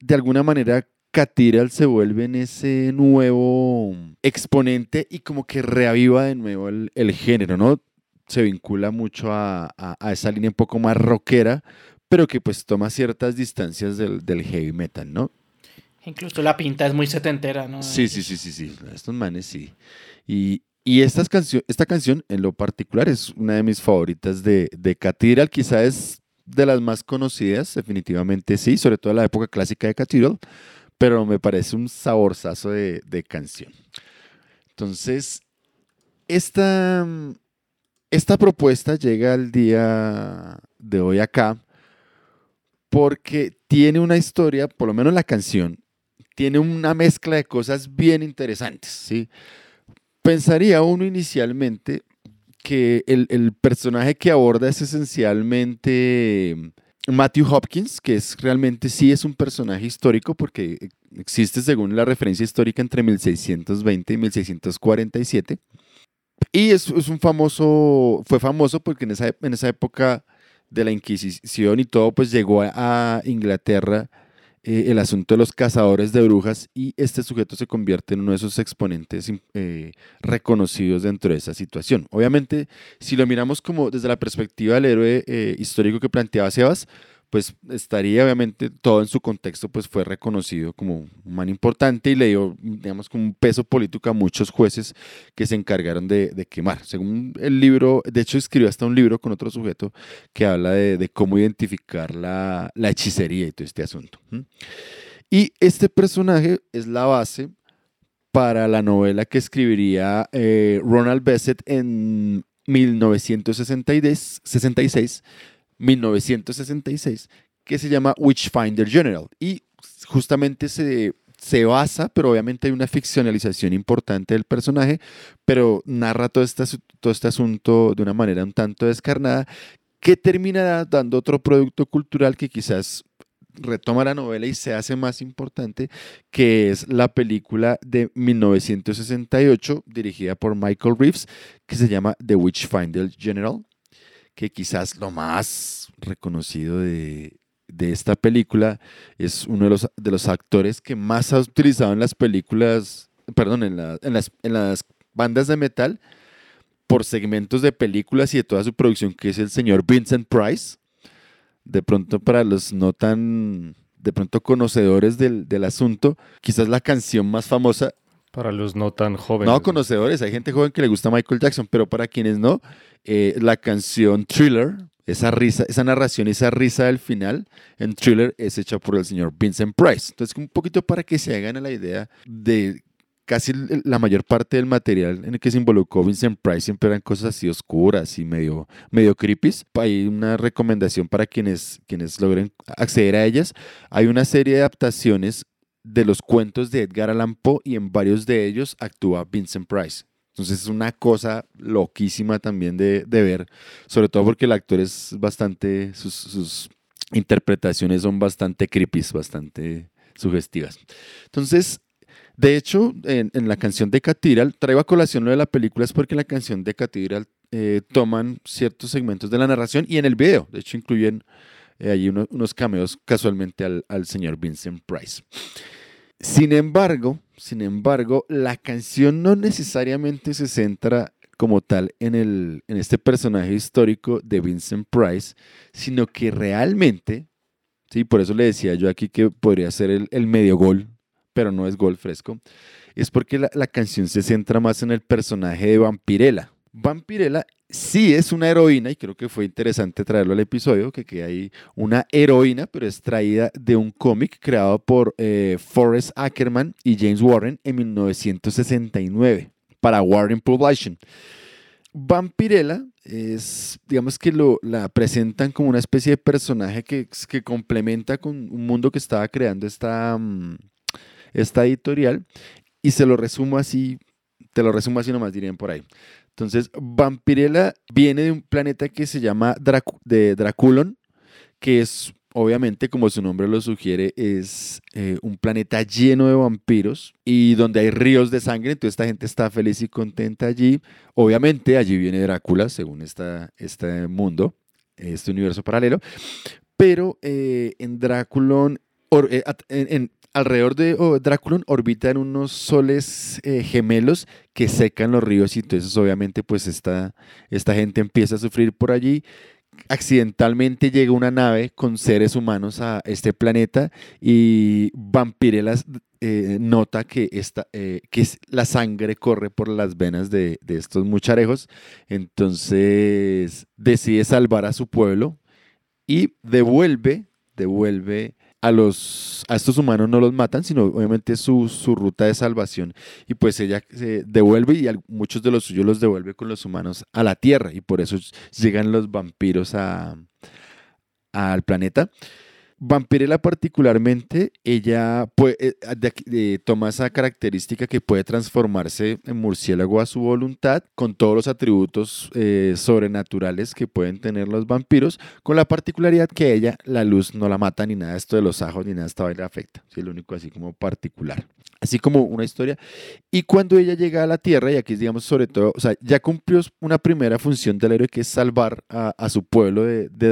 de alguna manera Cathedral se vuelve en ese nuevo exponente y como que reaviva de nuevo el, el género, ¿no? Se vincula mucho a, a, a, esa línea un poco más rockera, pero que pues toma ciertas distancias del, del heavy metal, ¿no? Incluso la pinta es muy setentera, ¿no? Sí, sí, sí, sí, sí. Estos manes sí. Y, y estas cancio esta canción en lo particular es una de mis favoritas de, de Cathedral, quizás es de las más conocidas, definitivamente sí, sobre todo en la época clásica de Cathedral, pero me parece un saborzazo de, de canción. Entonces, esta, esta propuesta llega al día de hoy acá porque tiene una historia, por lo menos la canción, tiene una mezcla de cosas bien interesantes, ¿sí? Pensaría uno inicialmente que el, personaje que aborda es esencialmente Matthew Hopkins, que es realmente sí es un personaje histórico porque existe según la referencia histórica entre 1620 y 1647. Y es, es un famoso, fue famoso porque en esa, en esa época de la Inquisición y todo, pues llegó a Inglaterra eh, el asunto de los cazadores de brujas y este sujeto se convierte en uno de esos exponentes eh, reconocidos dentro de esa situación. Obviamente, si lo miramos como desde la perspectiva del héroe eh, histórico que planteaba Sebas, pues estaría obviamente todo en su contexto, pues fue reconocido como un man importante y le dio, digamos, como un peso político a muchos jueces que se encargaron de, quemar. Según el libro, de hecho escribió hasta un libro con otro sujeto que habla de, de cómo identificar la, la, hechicería y todo este asunto. Y este personaje es la base para la novela que escribiría eh, Ronald Bessett en 1966 1966, que se llama Witchfinder General. Y justamente se, se basa, pero obviamente hay una ficcionalización importante del personaje, pero narra todo este, todo este asunto de una manera un tanto descarnada, que terminará dando otro producto cultural que quizás retoma la novela y se hace más importante, que es la película de 1968 dirigida por Michael Reeves, que se llama The Witchfinder General, que quizás lo más reconocido de, de, esta película es uno de los, de los actores que más ha utilizado en las películas, perdón, en, en, las, en las bandas de metal por segmentos de películas y de toda su producción, que es el señor Vincent Price. De pronto para los no tan, de pronto conocedores del, del asunto, quizás la canción más famosa para los no tan jóvenes. No, conocedores, hay gente joven que le gusta Michael Jackson, pero para quienes no, eh, la canción Thriller, esa risa, esa narración, esa risa del final en Thriller es hecha por el señor Vincent Price. Entonces, un poquito para que se hagan a la idea de casi la mayor parte del material en el que se involucró Vincent Price siempre eran cosas así oscuras y medio, medio creepy. Hay una recomendación para quienes, quienes logren acceder a ellas. Hay una serie de adaptaciones de los cuentos de Edgar Allan Poe y en varios de ellos actúa Vincent Price. Entonces es una cosa loquísima también de, de ver, sobre todo porque el actor es bastante, sus, interpretaciones son bastante creepy, bastante sugestivas. Entonces, de hecho, en, en la canción de Cathedral, traigo a colación lo de la película, es porque en la canción de Cathedral eh, toman ciertos segmentos de la narración y en el video, de hecho, incluyen eh, uno- unos cameos casualmente al, al señor Vincent Price. Sin embargo, sin embargo, la canción no necesariamente se centra como tal en, el, en este personaje histórico de Vincent Price, sino que realmente, sí, por eso le decía yo aquí que podría ser el, el medio gol, pero no es gol fresco, es porque la, la canción se centra más en el personaje de Vampirella. Vampirella sí es una heroína y creo que fue interesante traerlo al episodio, que, que hay una heroína, pero es traída de un cómic creado por eh, Forrest Ackerman y James Warren en 1969 para Warren Publishing. Vampirella es, digamos que lo, la presentan como una especie de personaje que, que complementa con un mundo que estaba creando esta, mm, esta editorial y se lo resumo así, te lo resumo así nomás dirían por ahí. Entonces, Vampirella viene de un planeta que se llama de Draculon, que es, obviamente, como su nombre lo sugiere, es eh, un planeta lleno de vampiros y donde hay ríos de sangre, entonces esta gente está feliz y contenta allí. Obviamente, allí viene Drácula, según esta, este mundo, este universo paralelo, pero eh, en Draculon, or- eh, en- alrededor de oh, orbitan unos soles eh, gemelos que secan los ríos y entonces obviamente pues esta, esta gente empieza a sufrir por allí. Accidentalmente llega una nave con seres humanos a este planeta y Vampirella eh, nota que, esta, eh, que la sangre corre por las venas de, de estos mucharejos. Entonces decide salvar a su pueblo y devuelve, devuelve a los a estos humanos no los matan, sino obviamente su, su ruta de salvación. Y pues ella se devuelve y muchos de los suyos los devuelve con los humanos a la Tierra. Y por eso llegan los vampiros a, al planeta. Vampirella particularmente, ella puede, eh, toma esa característica que puede transformarse en murciélago a su voluntad, con todos los atributos eh, sobrenaturales que pueden tener los vampiros, con la particularidad que ella la luz no la mata ni nada esto de los ajos ni nada de esta vaina afecta, es lo único así como particular. Así como una historia. Y cuando ella llega a la Tierra, y aquí digamos sobre todo, ya cumplió una primera función del héroe que es salvar a, su pueblo de, de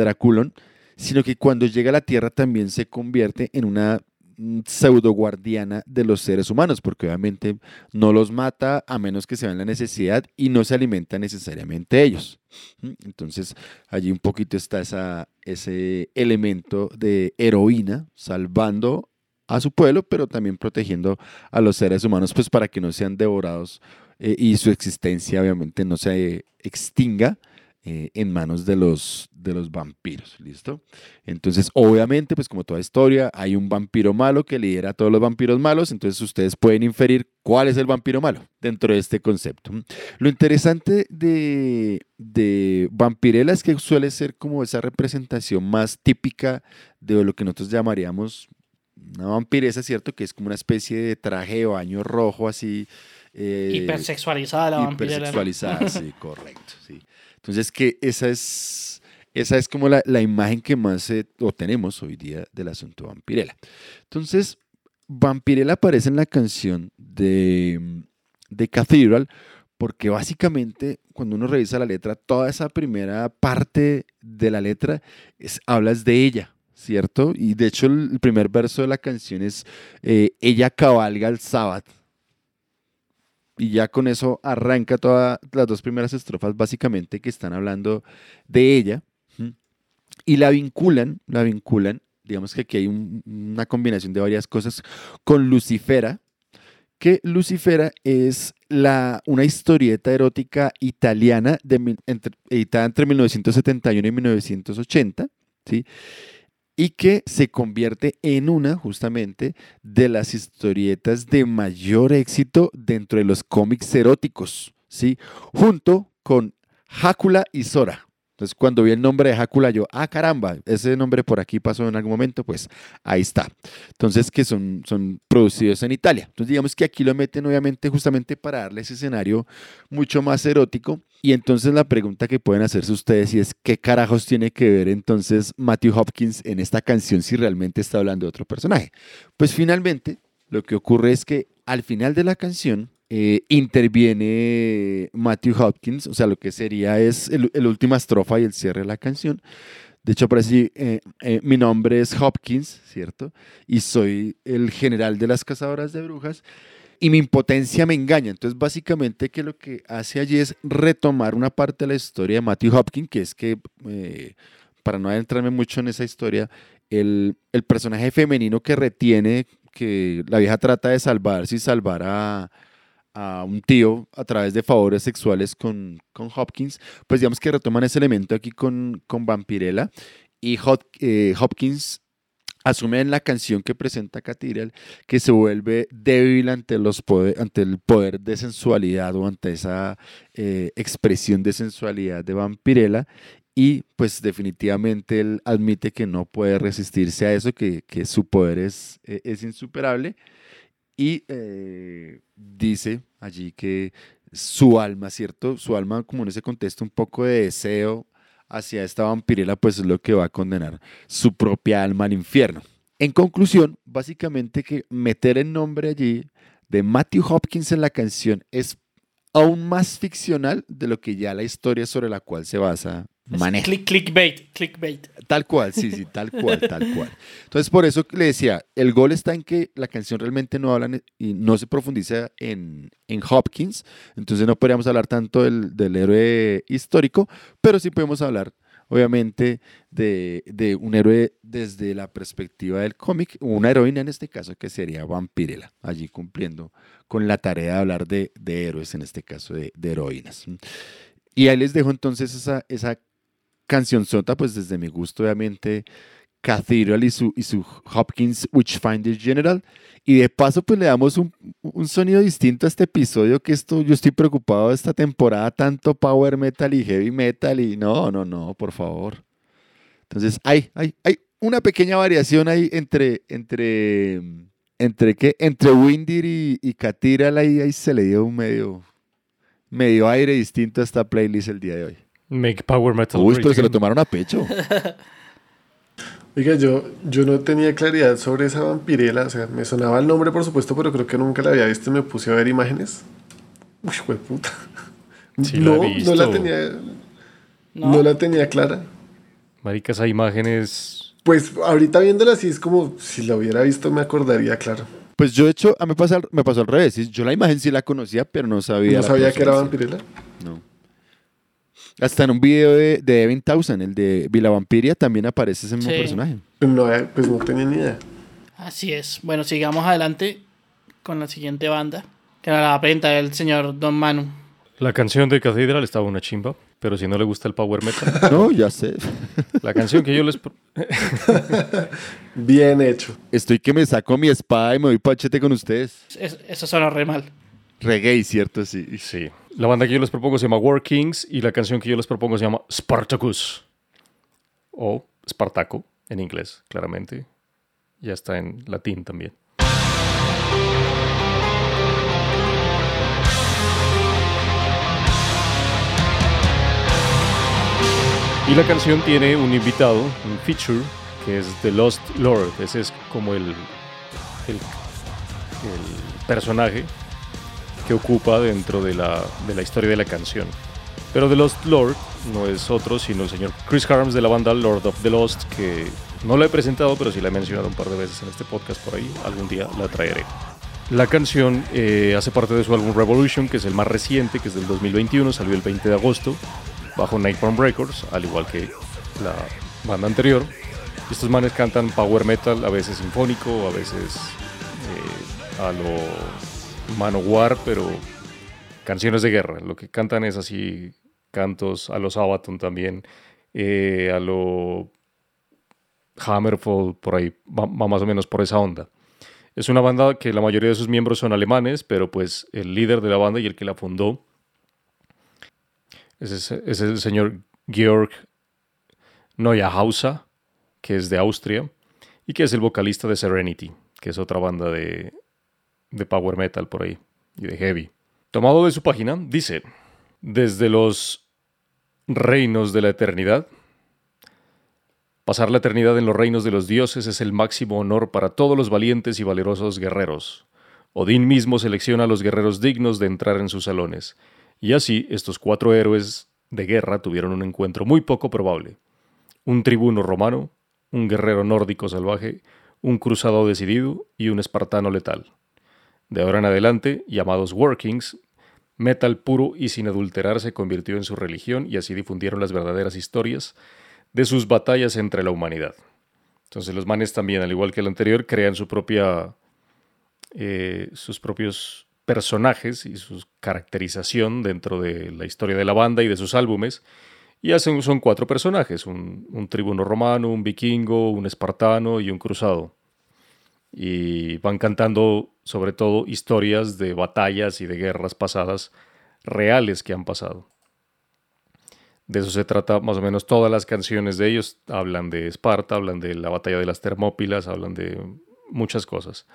sino que cuando llega a la Tierra también se convierte en una mm, pseudo guardiana de los seres humanos, porque obviamente no los mata a menos que se vean la necesidad y no se alimenta necesariamente ellos. ¿Mm? Entonces, allí un poquito está esa, ese elemento de heroína salvando a su pueblo, pero también protegiendo a los seres humanos, pues para que no sean devorados eh, y su existencia obviamente no se extinga eh, en manos de los, de los vampiros, ¿listo? Entonces, obviamente, pues como toda historia, hay un vampiro malo que lidera a todos los vampiros malos, entonces ustedes pueden inferir cuál es el vampiro malo dentro de este concepto. Lo interesante de, de Vampirella es que suele ser como esa representación más típica de lo que nosotros llamaríamos una vampiresa, ¿cierto? Que es como una especie de traje de baño rojo así. eh, Hipersexualizada la vampirella. ¿no? Hipersexualizada, sí, <laughs> correcto, sí. Entonces que esa es, esa es como la, la imagen que más eh, tenemos hoy día del asunto Vampirella. Entonces, Vampirella aparece en la canción de, de Cathedral porque básicamente cuando uno revisa la letra, toda esa primera parte de la letra es, hablas de ella, ¿cierto? Y de hecho el, el primer verso de la canción es eh, ella cabalga el sábado. Y ya con eso arranca todas las dos primeras estrofas básicamente que están hablando de ella. Y la vinculan, la vinculan, digamos que aquí hay un- una combinación de varias cosas, con Lucifera, que Lucifera es la, una historieta erótica italiana de, entre- editada entre 1971 y 1980, ¿sí? Y que se convierte en una justamente de las historietas de mayor éxito dentro de los cómics eróticos, ¿sí? junto con Hácula y Sora. Entonces, cuando vi el nombre de Hácula, yo, ah, caramba, ese nombre por aquí pasó en algún momento, pues ahí está. Entonces, que son, son producidos en Italia. Entonces, digamos que aquí lo meten, obviamente, justamente para darle ese escenario mucho más erótico. Y entonces la pregunta que pueden hacerse ustedes es, ¿qué carajos tiene que ver entonces Matthew Hopkins en esta canción si realmente está hablando de otro personaje? Pues finalmente, lo que ocurre es que al final de la canción, eh, interviene Matthew Hopkins, o sea, lo que sería es el última estrofa y el cierre de la canción. De hecho, por así, eh, eh, mi nombre es Hopkins, ¿cierto? Y soy el general de las cazadoras de brujas. Y mi impotencia me engaña. Entonces, básicamente, que lo que hace allí es retomar una parte de la historia de Matthew Hopkins, que es que, eh, para no adentrarme mucho en esa historia, el, el personaje femenino que retiene, que la vieja trata de salvarse y salvar a, a un tío a través de favores sexuales con, con Hopkins, pues digamos que retoman ese elemento aquí con, con Vampirella y eh, Hopkins asume en la canción que presenta Cathedral que se vuelve débil ante, los ante el poder de sensualidad o ante esa eh, expresión de sensualidad de Vampirella y pues definitivamente él admite que no puede resistirse a eso, que, que su poder es, eh, es insuperable y eh, dice allí que su alma, ¿cierto? Su alma, como en ese contexto, un poco de deseo hacia esta vampirela, pues es lo que va a condenar su propia alma al infierno. En conclusión, básicamente que meter el nombre allí de Matthew Hopkins en la canción es aún más ficcional de lo que ya la historia sobre la cual se basa maneja. click- clickbait, clickbait. Tal cual, sí, sí, tal cual, tal cual. Entonces, por eso le decía, el gol está en que la canción realmente no habla y no se profundiza en, en Hopkins, entonces no podríamos hablar tanto del, del héroe histórico, pero sí podemos hablar, obviamente, de, de un héroe desde la perspectiva del cómic, una heroína en este caso, que sería Vampirella, allí cumpliendo con la tarea de hablar de, de héroes, en este caso de, de heroínas. Y ahí les dejo entonces esa, esa canción sota, pues desde mi gusto, obviamente, Cathedral y su, y su Hopkins Witchfinder General. Y de paso, pues le damos un, un sonido distinto a este episodio, que esto, yo estoy preocupado de esta temporada, tanto power metal y heavy metal, y no, no, no, por favor. Entonces, hay, hay, hay una pequeña variación ahí entre, entre, entre qué, entre Windir y, y Cathedral, ahí, ahí se le dio un medio, medio aire distinto a esta playlist el día de hoy. Make Power Metal Uy, pero se lo tomaron a pecho. <laughs> Oiga, yo, yo no tenía claridad sobre esa vampirela, o sea, me sonaba el nombre por supuesto, pero creo que nunca la había visto y me puse a ver imágenes. Uy, puta. Sí la he no, no la tenía, ¿No? no la tenía clara. Marica, esa imagen es... Pues ahorita viéndola así es como si la hubiera visto me acordaría, claro. Pues yo, de hecho, a mí me pasó, al- me pasó al revés. Yo la imagen sí la conocía, pero no sabía. No sabía que era vampirela. Hasta en un video de, de Evin Townsend, el de Villa Vampiria, también aparece ese mismo Sí. personaje. No, eh, pues no tenía ni idea. Así es. Bueno, sigamos adelante con la siguiente banda, que nos la va a presentar el señor Don Manu. La canción de Cathedral estaba una chimba, pero si no le gusta el power metal, <laughs> No, ya sé. la canción que yo les... <laughs> Bien hecho. Estoy que me saco mi espada y me doy pachete con ustedes. Es- eso suena re mal. Reggae, ¿cierto? Sí. Sí. La banda que yo les propongo se llama War Kings y la canción que yo les propongo se llama Spartacus. O Spartaco, en inglés, claramente. Ya está en latín también. Y la canción tiene un invitado, un feature, que es The Lost Lord. Ese es como el, el, el personaje que ocupa dentro de la, de la historia de la canción. Pero The Lost Lord no es otro sino el señor Chris Harms de la banda Lord of the Lost, que no la he presentado, pero sí la he mencionado un par de veces en este podcast por ahí. Algún día la traeré. La canción eh, hace parte de su álbum Revolution, que es el más reciente, que es del 2021, salió el 20 de agosto, bajo Nightborn Records, al igual que la banda anterior. Estos manes cantan power metal, a veces sinfónico, a veces eh, a lo Manowar, pero canciones de guerra. Lo que cantan es así, cantos a los Sabaton también, eh, a lo Hammerfall, por ahí, va, más o menos por esa onda. Es una banda que la mayoría de sus miembros son alemanes, pero pues el líder de la banda y el que la fundó es, ese es el señor Georg Neuhauser, que es de Austria, y que es el vocalista de Serenity, que es otra banda de, de power metal por ahí y de heavy. Tomado de su página, dice, desde los reinos de la eternidad, pasar la eternidad en los reinos de los dioses es el máximo honor para todos los valientes y valerosos guerreros. Odín mismo selecciona a los guerreros dignos de entrar en sus salones, y así estos cuatro héroes de guerra tuvieron un encuentro muy poco probable. Un tribuno romano, un guerrero nórdico salvaje, un cruzado decidido y un espartano letal. De ahora en adelante, llamados Workings, metal puro y sin adulterar se convirtió en su religión y así difundieron las verdaderas historias de sus batallas entre la humanidad. Entonces los manes también, al igual que el anterior, crean su propia, eh, sus propios personajes y su caracterización dentro de la historia de la banda y de sus álbumes. Y hacen, son cuatro personajes, un, un tribuno romano, un vikingo, un espartano y un cruzado. Y van cantando sobre todo historias de batallas y de guerras pasadas reales que han pasado. De eso se trata más o menos todas las canciones de ellos. Hablan de Esparta, hablan de la batalla de las Termópilas, hablan de muchas cosas,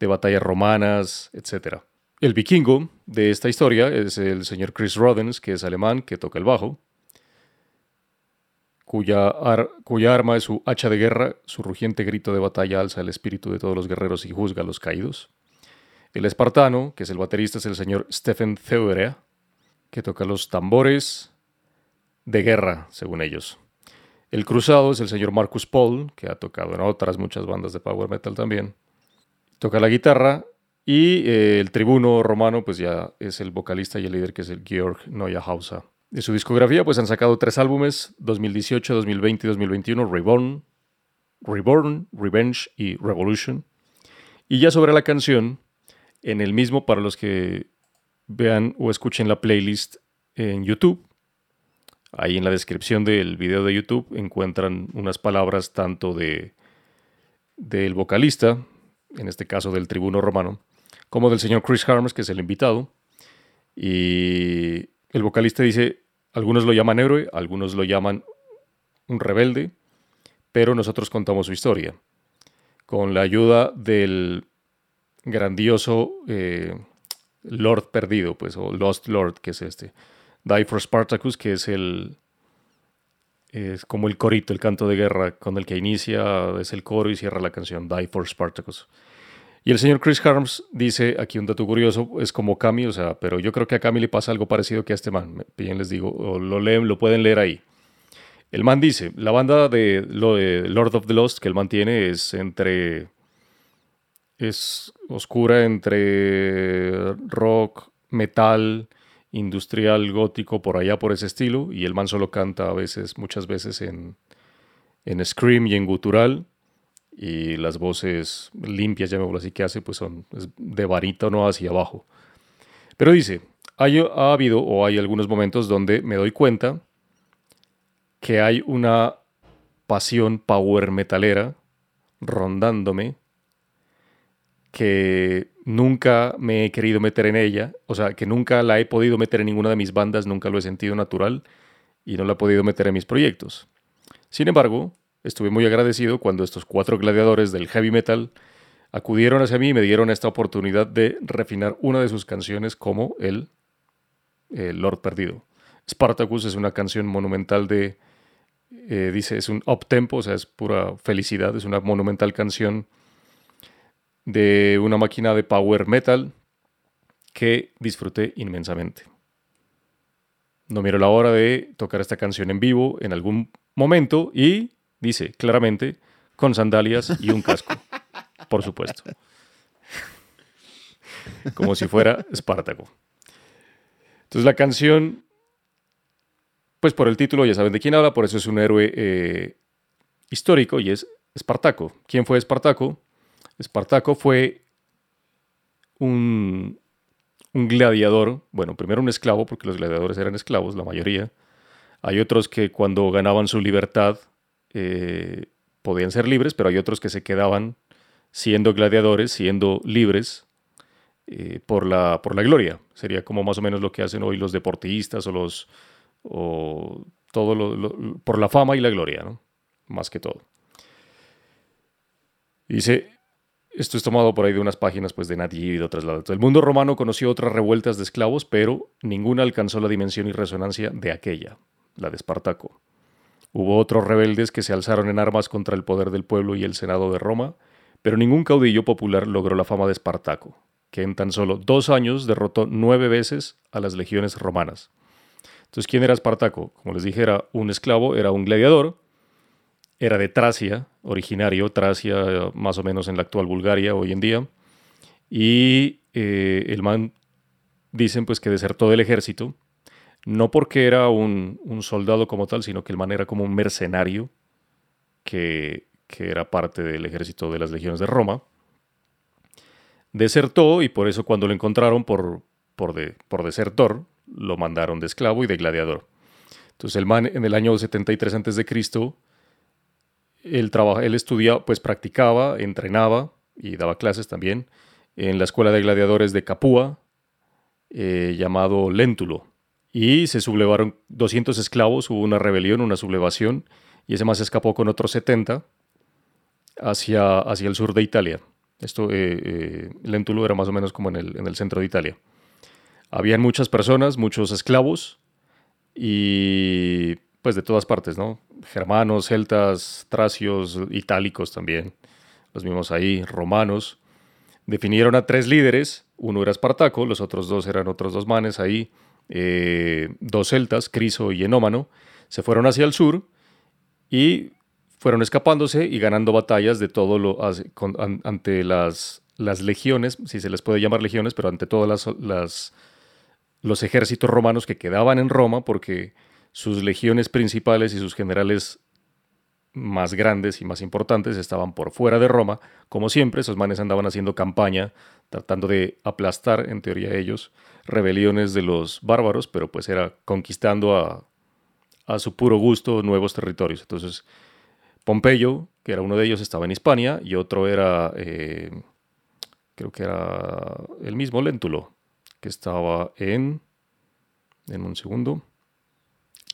de batallas romanas, etc. El vikingo de esta historia es el señor Chris Rodens, que es alemán, que toca el bajo, cuya, arma es su hacha de guerra, su rugiente grito de batalla alza el espíritu de todos los guerreros y juzga a los caídos. El espartano, que es el baterista, es el señor Stephen Theodorea, que toca los tambores, de guerra, según ellos. El cruzado es el señor Marcus Paul, que ha tocado en otras muchas bandas de power metal también. Toca la guitarra y eh, el tribuno romano pues ya es el vocalista y el líder que es el Georg Neuhauser. De su discografía pues han sacado tres álbumes, 2018, 2020 y 2021, Reborn, Reborn, Revenge y Revolution. Y ya sobre la canción, en el mismo para los que vean o escuchen la playlist en YouTube, Ahí en la descripción del video de YouTube encuentran unas palabras tanto de del vocalista, en este caso del tribuno romano, como del señor Chris Harms, que es el invitado. Y el vocalista dice, algunos lo llaman héroe, algunos lo llaman un rebelde, pero nosotros contamos su historia. Con la ayuda del grandioso eh, Lord perdido, pues, o Lost Lord, que es este. Die for Spartacus, que es el es como el corito, el canto de guerra con el que inicia, es el coro y cierra la canción Die for Spartacus. Y el señor Chris Harms dice aquí un dato curioso, es como Cami, o sea, pero yo creo que a Cami le pasa algo parecido que a este man. Bien les digo, o lo leen, lo pueden leer ahí. El man dice, la banda de, de Lord of the Lost que el man tiene es entre es oscura entre rock, metal, industrial gótico por allá por ese estilo y el man solo canta a veces, muchas veces en, en scream y en gutural y las voces limpias, llamémoslo así, que hace pues son de no hacia abajo. Pero dice, hay, ha habido o hay algunos momentos donde me doy cuenta que hay una pasión power metalera rondándome que nunca me he querido meter en ella, o sea, que nunca la he podido meter en ninguna de mis bandas, nunca lo he sentido natural y no la he podido meter en mis proyectos. Sin embargo, estuve muy agradecido cuando estos cuatro gladiadores del heavy metal acudieron hacia mí y me dieron esta oportunidad de refinar una de sus canciones como el, el Lord Perdido. Spartacus es una canción monumental de, eh, dice, es un up tempo, o sea, es pura felicidad, es una monumental canción de una máquina de power metal que disfruté inmensamente. No miro la hora de tocar esta canción en vivo en algún momento y dice claramente con sandalias y un casco, <laughs> por supuesto. Como si fuera Espartaco. Entonces la canción, pues por el título ya saben de quién habla, por eso es un héroe eh, histórico y es Espartaco. ¿Quién fue Espartaco? Espartaco fue un, gladiador, bueno, primero un esclavo, porque los gladiadores eran esclavos, la mayoría. Hay otros que cuando ganaban su libertad eh, podían ser libres, pero hay otros que se quedaban siendo gladiadores, siendo libres eh, por, la, por la gloria. Sería como más o menos lo que hacen hoy los deportistas o los todo lo- por la fama y la gloria, ¿no? Más que todo. Dice, esto es tomado por ahí de unas páginas pues, de Nat Geo y de otras lados. El mundo romano conoció otras revueltas de esclavos, pero ninguna alcanzó la dimensión y resonancia de aquella, la de Espartaco. Hubo otros rebeldes que se alzaron en armas contra el poder del pueblo y el senado de Roma, pero ningún caudillo popular logró la fama de Espartaco, que en tan solo dos años derrotó nueve veces a las legiones romanas. Entonces, ¿quién era Espartaco? Como les dije, era un esclavo, era un gladiador, era de Tracia, originario, Tracia más o menos en la actual Bulgaria hoy en día, y eh, el man, dicen pues que desertó del ejército, no porque era un, soldado como tal, sino que el man era como un mercenario que, era parte del ejército de las legiones de Roma. Desertó y por eso cuando lo encontraron por, por, de- por desertor, lo mandaron de esclavo y de gladiador. Entonces el man en el año 73 a.C., él, él estudiaba, pues practicaba, entrenaba y daba clases también en la escuela de gladiadores de Capua, eh, llamado Léntulo. Y se sublevaron 200 esclavos, hubo una rebelión, una sublevación, y ese más escapó con otros 70 hacia, hacia el sur de Italia. Esto, eh, eh, Léntulo era más o menos como en el, en el centro de Italia. Habían muchas personas, muchos esclavos, y pues de todas partes, ¿no? Germanos, celtas, tracios, itálicos también, los mismos ahí, romanos. Definieron a tres líderes, uno era Espartaco, los otros dos eran otros dos manes ahí, eh, dos celtas, Criso y Enómano, se fueron hacia el sur y fueron escapándose y ganando batallas de todo lo ante las, las legiones, si se les puede llamar legiones, pero ante todas las, las- los ejércitos romanos que quedaban en Roma, porque sus legiones principales y sus generales más grandes y más importantes estaban por fuera de Roma. Como siempre, esos manes andaban haciendo campaña, tratando de aplastar, en teoría ellos, rebeliones de los bárbaros, pero pues era conquistando a, a su puro gusto nuevos territorios. Entonces, Pompeyo, que era uno de ellos, estaba en Hispania y otro era, eh, creo que era el mismo Léntulo, que estaba en, en un segundo,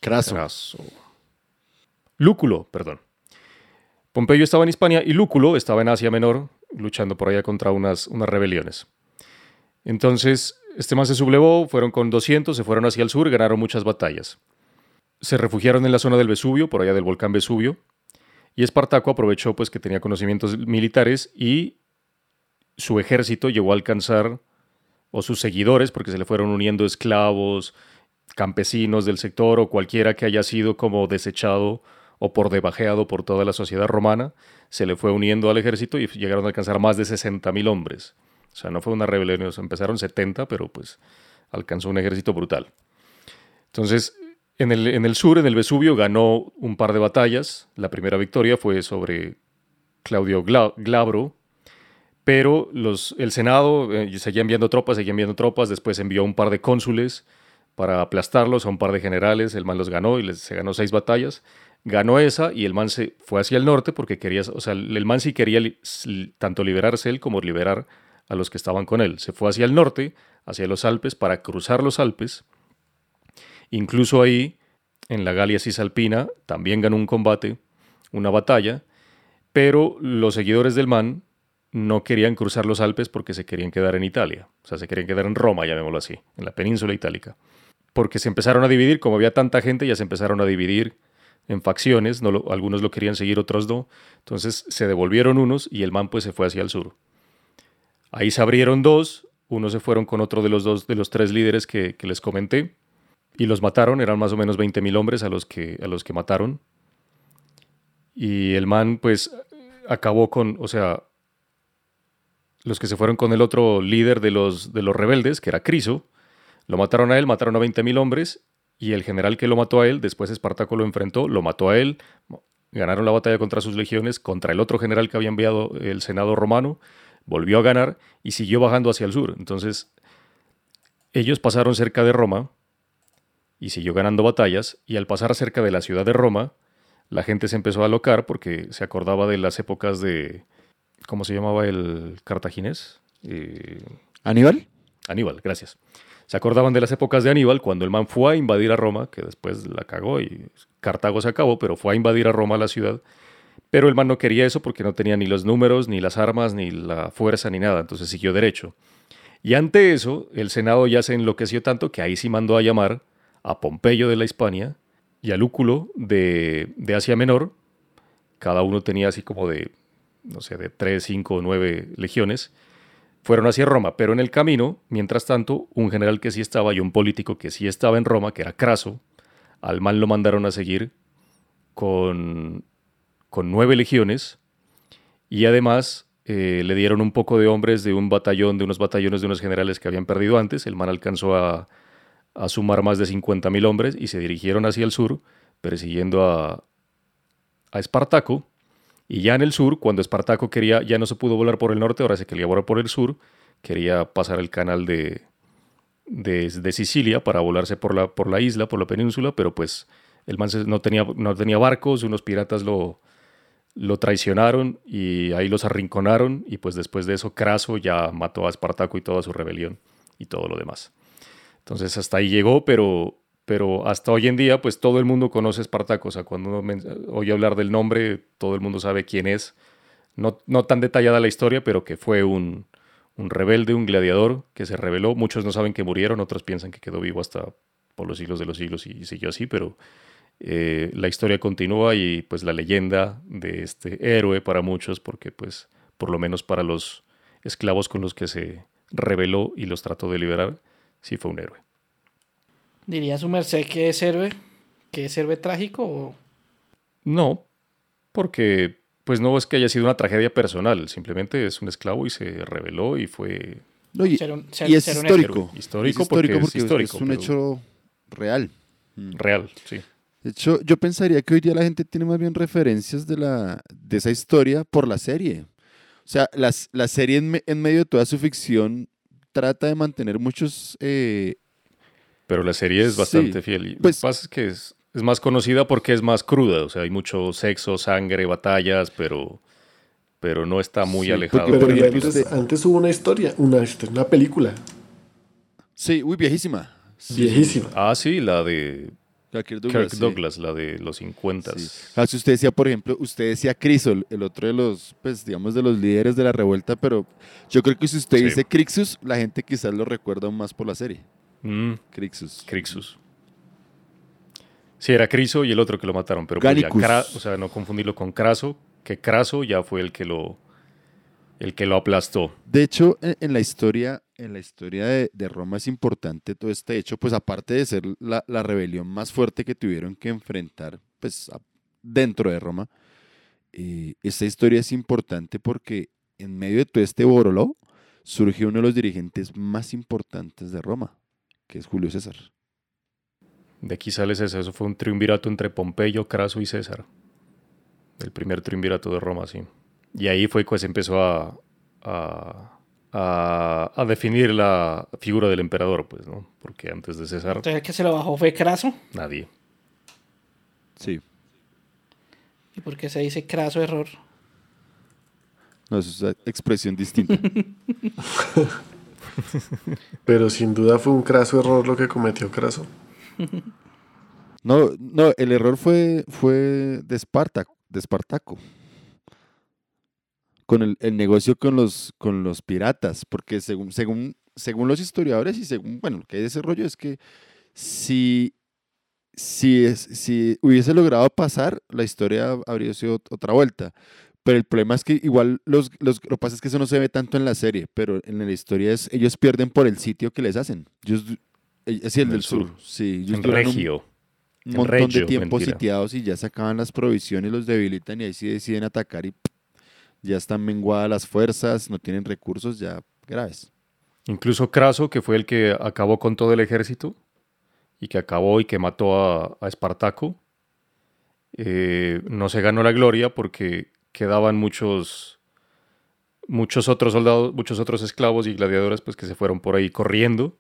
Craso. Craso. Lúculo, perdón. Pompeyo estaba en Hispania y Lúculo estaba en Asia Menor, luchando por allá contra unas, unas rebeliones. Entonces, este man se sublevó, fueron con 200, se fueron hacia el sur, ganaron muchas batallas. Se refugiaron en la zona del Vesubio, por allá del volcán Vesubio, y Espartaco aprovechó pues que tenía conocimientos militares y su ejército llegó a alcanzar, o sus seguidores, porque se le fueron uniendo esclavos, campesinos del sector o cualquiera que haya sido como desechado o por debajeado por toda la sociedad romana, se le fue uniendo al ejército y llegaron a alcanzar más de 60.000 hombres. O sea, no fue una rebelión, empezaron 70, pero pues alcanzó un ejército brutal. Entonces, en el, en el sur, en el Vesubio, ganó un par de batallas. La primera victoria fue sobre Claudio Gla- Glabro, pero los, el Senado eh, seguía enviando tropas, seguía enviando tropas, después envió un par de cónsules para aplastarlos, a un par de generales, el man los ganó y les, se ganó seis batallas. Ganó esa y el man se fue hacia el norte porque quería, o sea, el man sí quería tanto liberarse él como liberar a los que estaban con él. Se fue hacia el norte, hacia los Alpes, para cruzar los Alpes. Incluso ahí, en la Galia Cisalpina, también ganó un combate, una batalla, pero los seguidores del man no querían cruzar los Alpes porque se querían quedar en Italia. O sea, se querían quedar en Roma, llamémoslo así, en la península itálica. Porque se empezaron a dividir, como había tanta gente, ya se empezaron a dividir en facciones, algunos lo querían seguir, otros no. Entonces se devolvieron unos y el man pues se fue hacia el sur. Ahí se abrieron dos, unos se fueron con otro de los dos, de los tres líderes que, que les comenté, y los mataron, eran más o menos 20.000 hombres a los, que, a los que mataron. Y el man pues acabó con, o sea, los que se fueron con el otro líder de los, de los rebeldes, que era Criso, lo mataron a él, mataron a 20.000 hombres, y el general que lo mató a él, después Espartaco lo enfrentó, lo mató a él, ganaron la batalla contra sus legiones, contra el otro general que había enviado el Senado romano, volvió a ganar y siguió bajando hacia el sur. Entonces, ellos pasaron cerca de Roma y siguió ganando batallas, y al pasar cerca de la ciudad de Roma, la gente se empezó a alocar porque se acordaba de las épocas de, ¿cómo se llamaba el cartaginés? Eh, ¿Aníbal? Aníbal, gracias. Se acordaban de las épocas de Aníbal cuando el man fue a invadir a Roma, que después la cagó y Cartago se acabó, pero fue a invadir a Roma la ciudad. Pero el man no quería eso porque no tenía ni los números, ni las armas, ni la fuerza, ni nada. Entonces siguió derecho. Y ante eso, el Senado ya se enloqueció tanto que ahí sí mandó a llamar a Pompeyo de la Hispania y a Lúculo de, de Asia Menor. Cada uno tenía así como de, no sé, de 3, 5 o 9 legiones. Fueron hacia Roma, pero en el camino, mientras tanto, un general que sí estaba y un político que sí estaba en Roma, que era Craso, al man lo mandaron a seguir con, con nueve legiones y además eh, le dieron un poco de hombres de un batallón, de unos batallones de unos generales que habían perdido antes. El man alcanzó a, a sumar más de 50.000 hombres y se dirigieron hacia el sur, persiguiendo a, a Espartaco. Y ya en el sur, cuando Espartaco quería, ya no se pudo volar por el norte, ahora se quería volar por el sur, quería pasar el canal de, de, Sicilia para volarse por la, por la isla, por la península, pero pues el man no tenía, no tenía barcos, unos piratas lo, lo traicionaron y ahí los arrinconaron y pues después de eso Craso ya mató a Espartaco y toda su rebelión y todo lo demás. Entonces hasta ahí llegó, pero, pero hasta hoy en día pues todo el mundo conoce Espartaco, o sea, cuando uno oye hablar del nombre, todo el mundo sabe quién es. No, no tan detallada la historia, pero que fue un, un rebelde, un gladiador que se rebeló. Muchos no saben que murieron, otros piensan que quedó vivo hasta por los siglos de los siglos y siguió así, pero eh, la historia continúa y pues la leyenda de este héroe para muchos, porque pues por lo menos para los esclavos con los que se rebeló y los trató de liberar, sí fue un héroe. ¿Diría su merced que es héroe? ¿Que es héroe trágico? O... No, porque pues no es que haya sido una tragedia personal, simplemente es un esclavo y se rebeló y fue No, y, Ser un- ser- y es ser un histórico. Histórico Es porque es histórico, es un pero- hecho real. real, sí. De hecho, yo pensaría que hoy día la gente tiene más bien referencias de, la, de esa historia por la serie. O sea, las, la serie en, me- en medio de toda su ficción trata de mantener muchos... eh, Pero la serie es Sí, bastante fiel. Y pues- lo que pasa es que es, es más conocida porque es más cruda. O sea, hay mucho sexo, sangre, batallas, pero, pero no está muy Sí, alejado. porque, Pero ejemplo, antes, antes hubo una historia, una, historia, una película sí, uy, viejísima. Sí, viejísima. Ah, sí, la de Kirk Kirk sí. Douglas, la de los 50. Sí. Ah, si usted decía, por ejemplo, usted decía Crisol, el otro de los, pues, digamos, de los líderes de la revuelta, pero yo creo que si usted Sí. dice Crixus, la gente quizás lo recuerda aún más por la serie. Mm, Crixus. Crixus. Sí, era Criso y el otro que lo mataron, pero pues Gallicus. O sea, no confundirlo con Craso, que Craso ya fue el que lo el que lo aplastó. De hecho, en, la historia, en la historia de, de Roma es importante todo este hecho, pues aparte de ser la, la rebelión más fuerte que tuvieron que enfrentar, pues a- dentro de Roma, eh, esta historia es importante porque en medio de todo este boroló surge uno de los dirigentes más importantes de Roma, que es Julio César. De aquí sale César, eso fue un triunvirato entre Pompeyo, Craso y César. El primer triunvirato de Roma, sí. Y ahí fue que se empezó a, a, a- a definir la figura del emperador, pues, ¿no? Porque antes de César, Entonces el que se lo bajó fue Craso. nadie. Sí. ¿Y por qué se dice Craso error? No, eso es una expresión distinta. <laughs> Pero sin duda fue un craso error lo que cometió Craso. <laughs> No, no, el error fue, fue de Espartaco. Con el, el negocio con los, con los piratas, porque según, según, según los historiadores y según, bueno, lo que hay de ese rollo es que si, si, si hubiese logrado pasar, la historia habría sido ot- otra vuelta. Pero el problema es que igual los, los, lo que pasa es que eso no se ve tanto en la serie, pero en la historia es, ellos pierden por el sitio que les hacen. Ellos, eh, sí, el En del el sur. sur. Sí, ellos En duran un- Regio. un En montón de tiempo mentira. sitiados y ya se acaban las provisiones, los debilitan y ahí sí deciden atacar y ya están menguadas las fuerzas, no tienen recursos, ya graves. Incluso Craso, que fue el que acabó con todo el ejército y que acabó y que mató a, a Espartaco, eh, no se ganó la gloria porque quedaban muchos, muchos otros soldados, muchos otros esclavos y gladiadores pues, que se fueron por ahí corriendo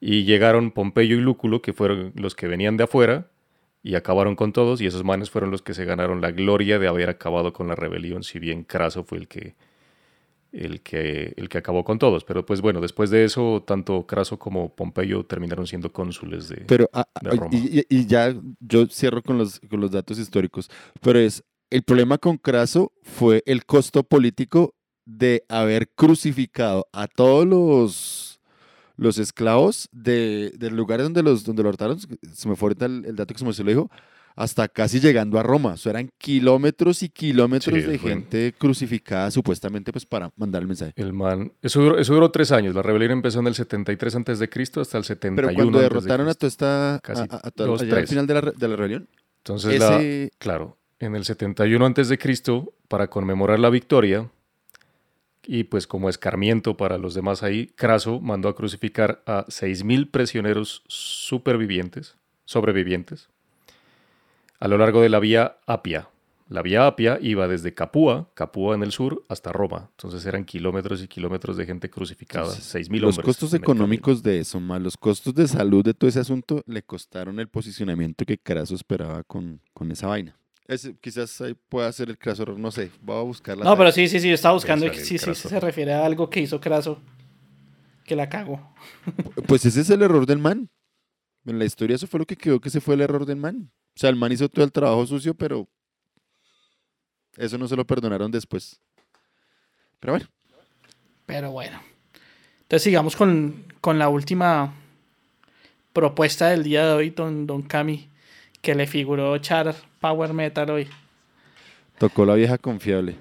y llegaron Pompeyo y Lúculo, que fueron los que venían de afuera y acabaron con todos y esos manes fueron los que se ganaron la gloria de haber acabado con la rebelión, si bien Craso fue el que el que, el que acabó con todos. Pero pues bueno, después de eso, tanto Craso como Pompeyo terminaron siendo cónsules de... Pero, ah, de ah, Roma. y, y- y ya yo cierro con los, con los datos históricos, pero es, el problema con Craso fue el costo político de haber crucificado a todos los, los esclavos de, de lugares donde los, donde los hortaron, se me fue ahorita el, el dato que se me se lo dijo, hasta casi llegando a Roma. O sea, eran kilómetros y kilómetros Sí, de fue- gente crucificada supuestamente pues para mandar el mensaje. El man, eso duró, eso duró tres años. La rebelión empezó en el 73 antes de Cristo hasta el 71 Pero cuando de derrotaron a toda esta, a, Casi a- a toda- al tres. final de la, de la rebelión, Entonces, la- claro, en el 71 antes de Cristo, para conmemorar la victoria y pues como escarmiento para los demás ahí, Craso mandó a crucificar a 6.000 prisioneros supervivientes, sobrevivientes, a lo largo de la vía Apia. La vía Apia iba desde Capua, Capua en el sur, hasta Roma. Entonces eran kilómetros y kilómetros de gente crucificada, Entonces, 6.000 Los hombres costos el camino. económicos de eso, más los costos de salud de todo ese asunto, le costaron el posicionamiento que Craso esperaba con, con esa vaina. Ese, quizás ahí pueda ser el Craso error, no sé, voy a buscar la No, pero sí, sí, sí, yo estaba buscando y sí, sí, se refiere a algo que hizo Craso. Que la cago. <laughs> Pues ese es el error del man. En la historia eso fue lo que quedó, que ese fue el error del man. O sea, el man hizo todo el trabajo sucio, pero eso no se lo perdonaron después. Pero bueno, Pero bueno. Entonces sigamos con, con la última propuesta del día de hoy, don, don Cami, que le figuró echar Power Metal hoy. tocó la vieja confiable.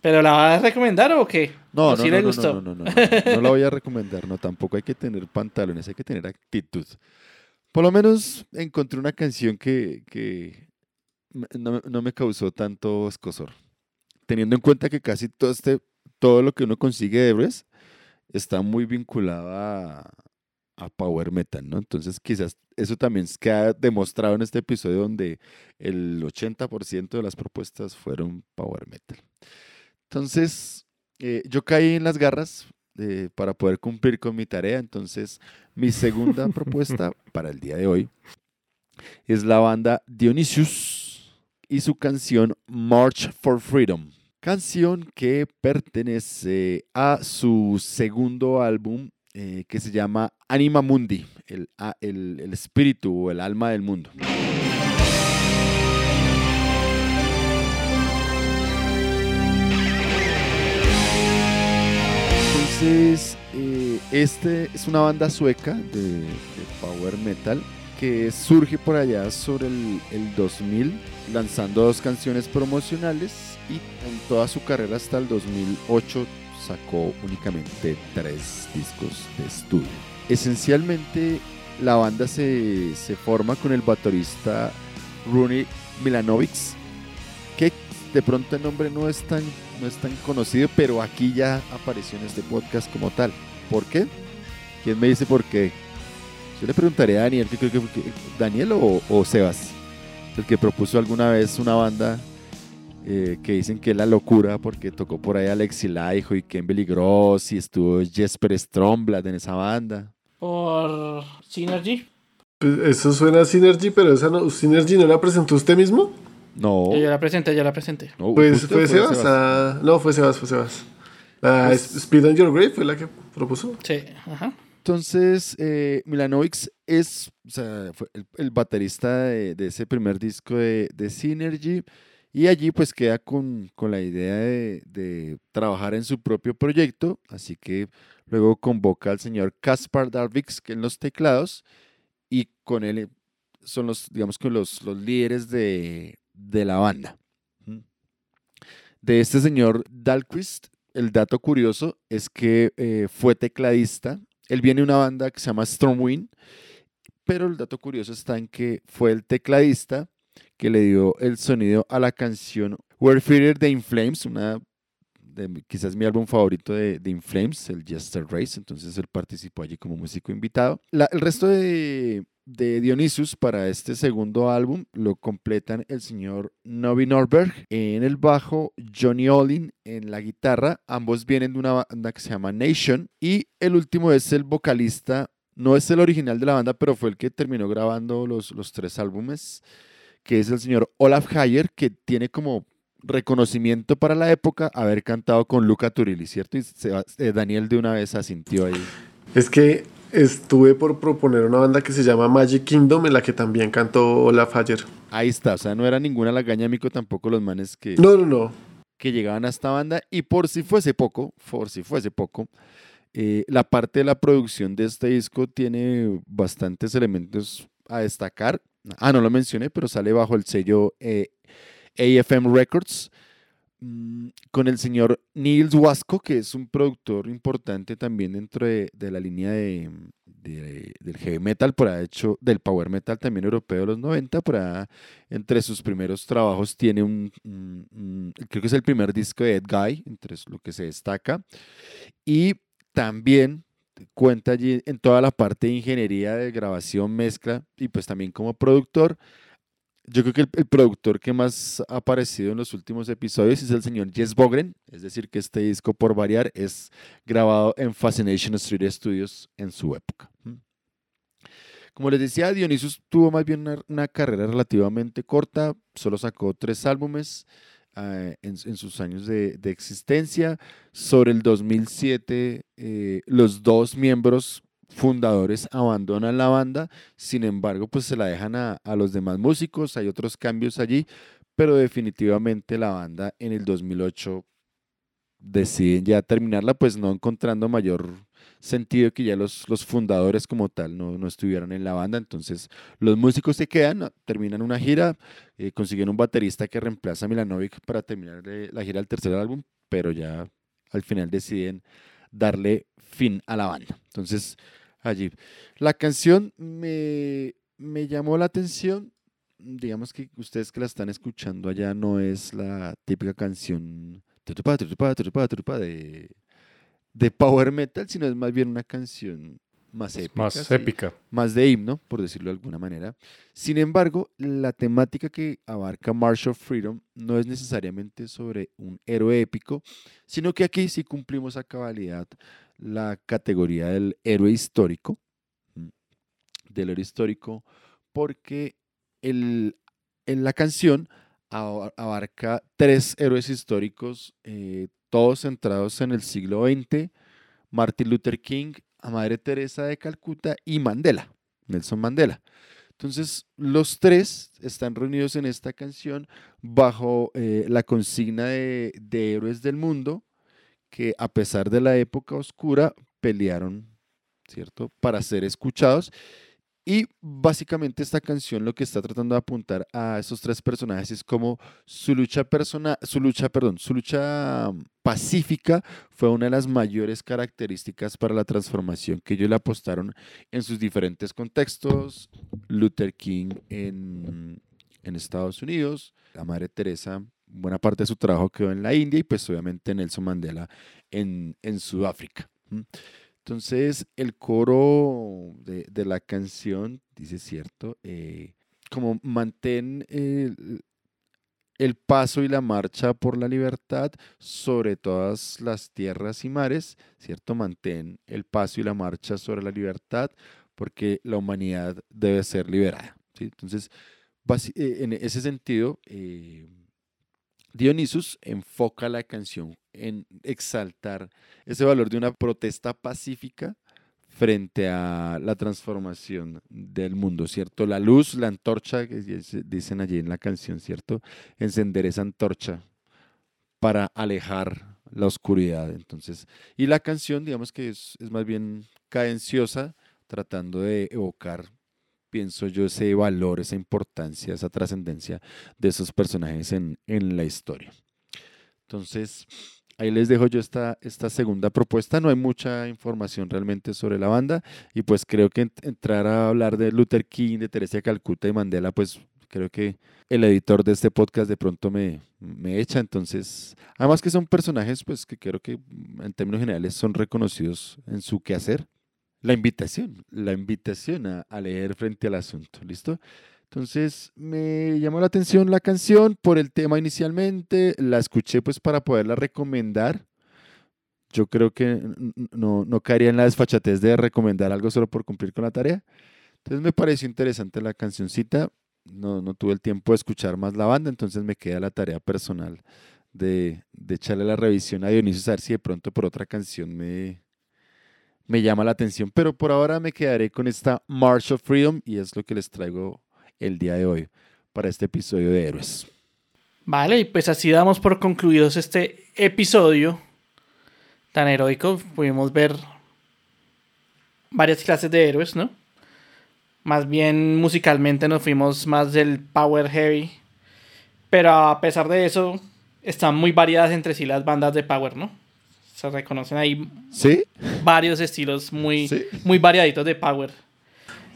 ¿Pero la va a recomendar o qué? No, ¿O no, sí no, le no, gustó? no, no, no, no, no, no la voy a recomendar, no, tampoco hay que tener pantalones, hay que tener actitud. Por lo menos encontré una canción que, que no, me- no me causó tanto escosor. Teniendo en cuenta que casi todo, este, todo lo que uno consigue de héroes está muy vinculado a, a Power Metal, ¿no? Entonces quizás eso también queda demostrado en este episodio donde el 80% de las propuestas fueron Power Metal. Entonces, eh, yo caí en las garras eh, para poder cumplir con mi tarea. Entonces, mi segunda <laughs> propuesta para el día de hoy es la banda Dionysius y su canción March for Freedom. Canción que pertenece a su segundo álbum eh, que se llama Anima Mundi, el, el- el espíritu o el alma del mundo. Entonces, eh, este es una banda sueca de, de power metal que surge por allá sobre el, el 2000, lanzando dos canciones promocionales y en toda su carrera hasta el 2008 sacó únicamente tres discos de estudio. Esencialmente, la banda se, se forma con el baterista Rune Milanovic, que de pronto el nombre no es tan no es tan conocido, pero aquí ya apareció en este podcast como tal. ¿Por qué? ¿Quién me dice por qué? Yo le preguntaré a Daniel, que creo que, Daniel o Sebas, el que propuso alguna vez una banda eh, que dicen que es la locura porque tocó por ahí Alexi Laiho y Ken Gross y estuvo Jesper Stromblad en esa banda. Por Synergy. Pues eso suena a Synergy, pero esa no, ¿Synergy no la presentó usted mismo? No, Yo la presenté, ya la presenté. no, Pues ¿usted fue o Sebas. ah, no, fue Sebas, fue Sebas. La Pues- Speed on Your Grave fue la que propuso. Sí, ajá. Entonces, eh, Milanovic es o sea, fue el, el baterista de, de ese primer disco de, de Synergy y allí pues queda con, con la idea de, trabajar en su propio proyecto, así que luego convoca al señor Kaspar Darvix en los teclados y con él eh, son los, digamos que los, los líderes de, de la banda. De este señor Dahlquist, el dato curioso es que eh, fue tecladista él viene de una banda que se llama Stormwind, pero el dato curioso está en que fue el tecladista que le dio el sonido a la canción We're Feared de In Flames, una de quizás mi álbum favorito de, de In Flames, el Jester Race, entonces él participó allí como músico invitado. La- el resto de, de Dionysus para este segundo álbum lo completan el señor Novi Norberg en el bajo, Johnny Olin en la guitarra, ambos vienen de una banda que se llama Nation. Y el último es el vocalista, no es el original de la banda, pero fue el que terminó grabando los, los tres álbumes, que es el señor Olaf Hayer, que tiene como reconocimiento para la época haber cantado con Luca Turilli, ¿cierto? Y eh, Daniel de una vez asintió ahí. Es que estuve por proponer una banda que se llama Magic Kingdom, en la que también cantó Olaf Hayer. Ahí está, o sea, no era ninguna lagaña mico tampoco los manes que, No, no, no. que llegaban a esta banda. Y por si fuese poco, por si fuese poco, eh, la parte de la producción de este disco tiene bastantes elementos a destacar. Ah, no lo mencioné, pero sale bajo el sello eh, AFM Records mm, con el señor Niels Wasco, que es un productor importante también dentro de, la línea de, de- del heavy metal, por ahí, hecho del power metal también europeo de los 90, por entre sus primeros trabajos tiene un- creo que es el primer disco de Ed Guy, entre lo que se destaca, y también cuenta allí en toda la parte de ingeniería de grabación, mezcla, y pues también como productor, yo creo que el, productor que más ha aparecido en los últimos episodios es el señor Jess Bogren, es decir, que este disco, por variar, es grabado en Fascination Street Studios en su época. ¿m? Como les decía, Dionysus tuvo más bien una carrera relativamente corta, solo sacó tres álbumes eh, en, sus años de, de existencia. Sobre el 2007, eh, los dos miembros fundadores abandonan la banda, sin embargo, pues se la dejan a, a los demás músicos, hay otros cambios allí, pero definitivamente la banda en el 2008 deciden ya terminarla, pues no encontrando mayor sentido que ya los, los fundadores como tal no, no estuvieran en la banda, entonces los músicos se quedan, ¿no? terminan una gira, eh, consiguen un baterista que reemplaza a Milanovic para terminar eh, la gira del tercer álbum, pero ya al final deciden darle fin a la banda. Entonces, allí. La canción me, me llamó la atención. Digamos que ustedes que la están escuchando allá no es la típica canción de, de power metal, sino es más bien una canción más épica. Más sí, épica. más de himno, por decirlo de alguna manera. Sin embargo, la temática que abarca March of Freedom no es necesariamente sobre un héroe épico, sino que aquí sí cumplimos a cabalidad la categoría del héroe histórico, del héroe histórico, porque el, en la canción aba- abarca tres héroes históricos, eh, todos centrados en el siglo XX, Martin Luther King, a Madre Teresa de Calcuta y Mandela, Nelson Mandela. Entonces, los tres están reunidos en esta canción bajo eh, la consigna de, de héroes del mundo que a pesar de la época oscura pelearon, ¿cierto?, para ser escuchados. Y básicamente esta canción lo que está tratando de apuntar a esos tres personajes es como su lucha persona, su lucha, perdón, su lucha mm, pacífica fue una de las mayores características para la transformación que ellos le apostaron en sus diferentes contextos. Luther King en, en Estados Unidos, la Madre Teresa, buena parte de su trabajo quedó en la India y pues obviamente Nelson Mandela en, en Sudáfrica. Entonces, el coro de, de la canción dice, cierto, Eh, como mantén el, el paso y la marcha por la libertad sobre todas las tierras y mares, ¿cierto? Mantén el paso y la marcha sobre la libertad porque la humanidad debe ser liberada, ¿sí? Entonces, eh, en ese sentido, eh, Dionysus enfoca la canción en exaltar ese valor de una protesta pacífica frente a la transformación del mundo, ¿cierto? La luz, la antorcha, que dice- dicen allí en la canción, ¿cierto? Encender esa antorcha para alejar la oscuridad. Entonces, y la canción, digamos que es, es más bien cadenciosa, tratando de evocar, pienso yo, ese valor, esa importancia, esa trascendencia de esos personajes en, en la historia. Entonces, ahí les dejo yo esta, esta segunda propuesta. No hay mucha información realmente sobre la banda y pues creo que ent- entrar a hablar de Luther King, de Teresa Calcuta y Mandela, pues creo que el editor de este podcast de pronto me, me echa. Entonces, además que son personajes pues que creo que en términos generales son reconocidos en su quehacer. La invitación, la invitación a, a leer frente al asunto, ¿listo? Entonces me llamó la atención la canción por el tema inicialmente, la escuché pues para poderla recomendar. Yo creo que no, no caería en la desfachatez de recomendar algo solo por cumplir con la tarea. Entonces me pareció interesante la cancioncita. no, no tuve el tiempo de escuchar más la banda, entonces me queda la tarea personal de, de echarle la revisión a Dionisio a ver si de pronto por otra canción me, me llama la atención. Pero por ahora me quedaré con esta March of Freedom y es lo que les traigo el día de hoy para este episodio de Héroes. Vale, y pues así damos por concluidos este episodio tan heroico. Pudimos ver varias clases de héroes, ¿no? Más bien musicalmente nos fuimos más del power heavy. Pero a pesar de eso, están muy variadas entre sí las bandas de power, ¿no? Se reconocen ahí ¿Sí? varios estilos muy, Sí. muy variaditos de power.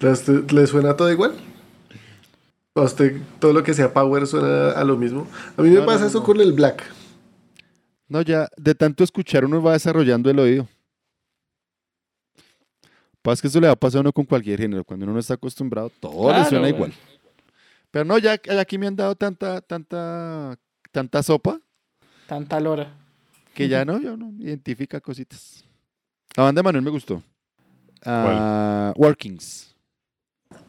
¿A usted ¿Le suena todo igual? ¿A usted todo lo que sea power suena a lo mismo? A mí me No, pasa no, eso no. con el black. No, ya de tanto escuchar uno va desarrollando el oído. Pasa que eso le va a pasar a uno con cualquier género. Cuando uno no está acostumbrado, todo le suena igual. Pero no, ya, aquí me han dado tanta, tanta, tanta sopa Tanta lora. que ya no, ya no identifica cositas. La banda de Manuel me gustó. Ah, Workings.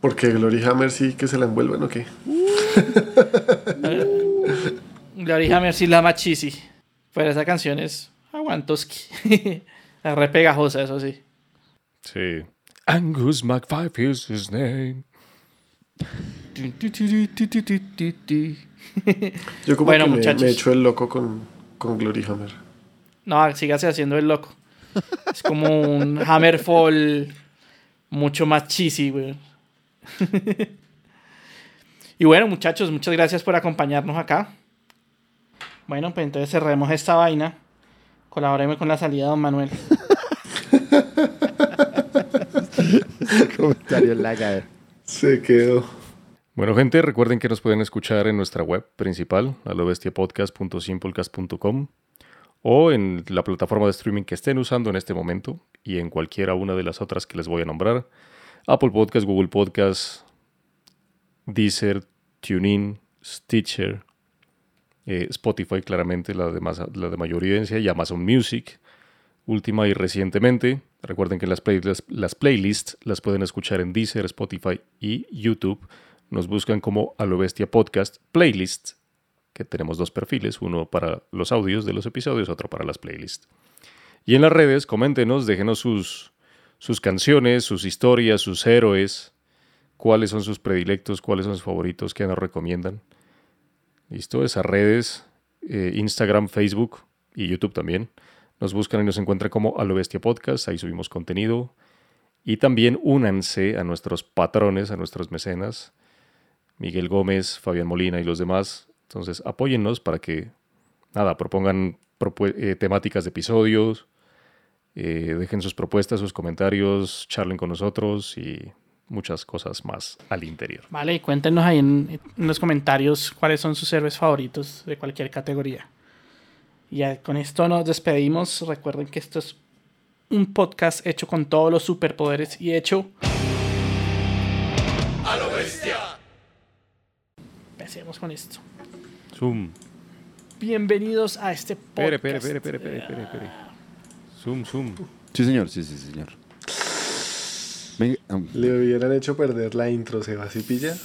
Porque Glory Hammer sí que se la envuelven o qué. <laughs> Glory Hammer sí la machisi. Pero esa canción es aguantoski. <laughs> Es re pegajosa, eso sí. Sí. Angus McFive is his name. Yo como Bueno, que me, muchachos. me echo el loco con, con Glory Hammer. No, sígase haciendo el loco. Es como un Hammerfall mucho más cheesy, güey. <laughs> y bueno, muchachos, muchas gracias por acompañarnos acá. Bueno, pues entonces cerremos esta vaina. Colaboremos con la salida de Don Manuel. <laughs> Comentario. Se quedó. Bueno, gente, recuerden que nos pueden escuchar en nuestra web principal, alobestiapodcast.simplecast.com o en la plataforma de streaming que estén usando en este momento y en cualquiera una de las otras que les voy a nombrar. Apple Podcast, Google Podcast, Deezer, TuneIn, Stitcher, eh, Spotify claramente, la de, más, la de mayor evidencia, y Amazon Music. Última y recientemente, recuerden que las, play- las, las playlists las pueden escuchar en Deezer, Spotify y YouTube. Nos buscan como A Bestia Podcast Playlist, que tenemos dos perfiles, uno para los audios de los episodios, otro para las playlists. Y en las redes, coméntenos, déjenos sus, sus canciones, sus historias, sus héroes, cuáles son sus predilectos, cuáles son sus favoritos, qué nos recomiendan. Listo, esas redes, eh, Instagram, Facebook y YouTube también. Nos buscan y nos encuentran como A lo Bestia Podcast, ahí subimos contenido. Y también únanse a nuestros patrones, a nuestros mecenas, Miguel Gómez, Fabián Molina y los demás. Entonces apóyennos para que, nada, propongan eh, temáticas de episodios, eh, dejen sus propuestas, sus comentarios, charlen con nosotros y muchas cosas más al interior. Vale, y cuéntenos ahí en, en los comentarios cuáles son sus héroes favoritos de cualquier categoría. Y ya con esto nos despedimos. Recuerden que esto es un podcast hecho con todos los superpoderes y hecho. A lo bestia. Empecemos con esto. Zoom. Bienvenidos a este podcast. Espere, espere, espere, espere, espere, espere. Zoom, zoom. Sí, señor, sí, sí, señor. Venga, am- Le hubieran hecho perder la intro, Sebas y pilla.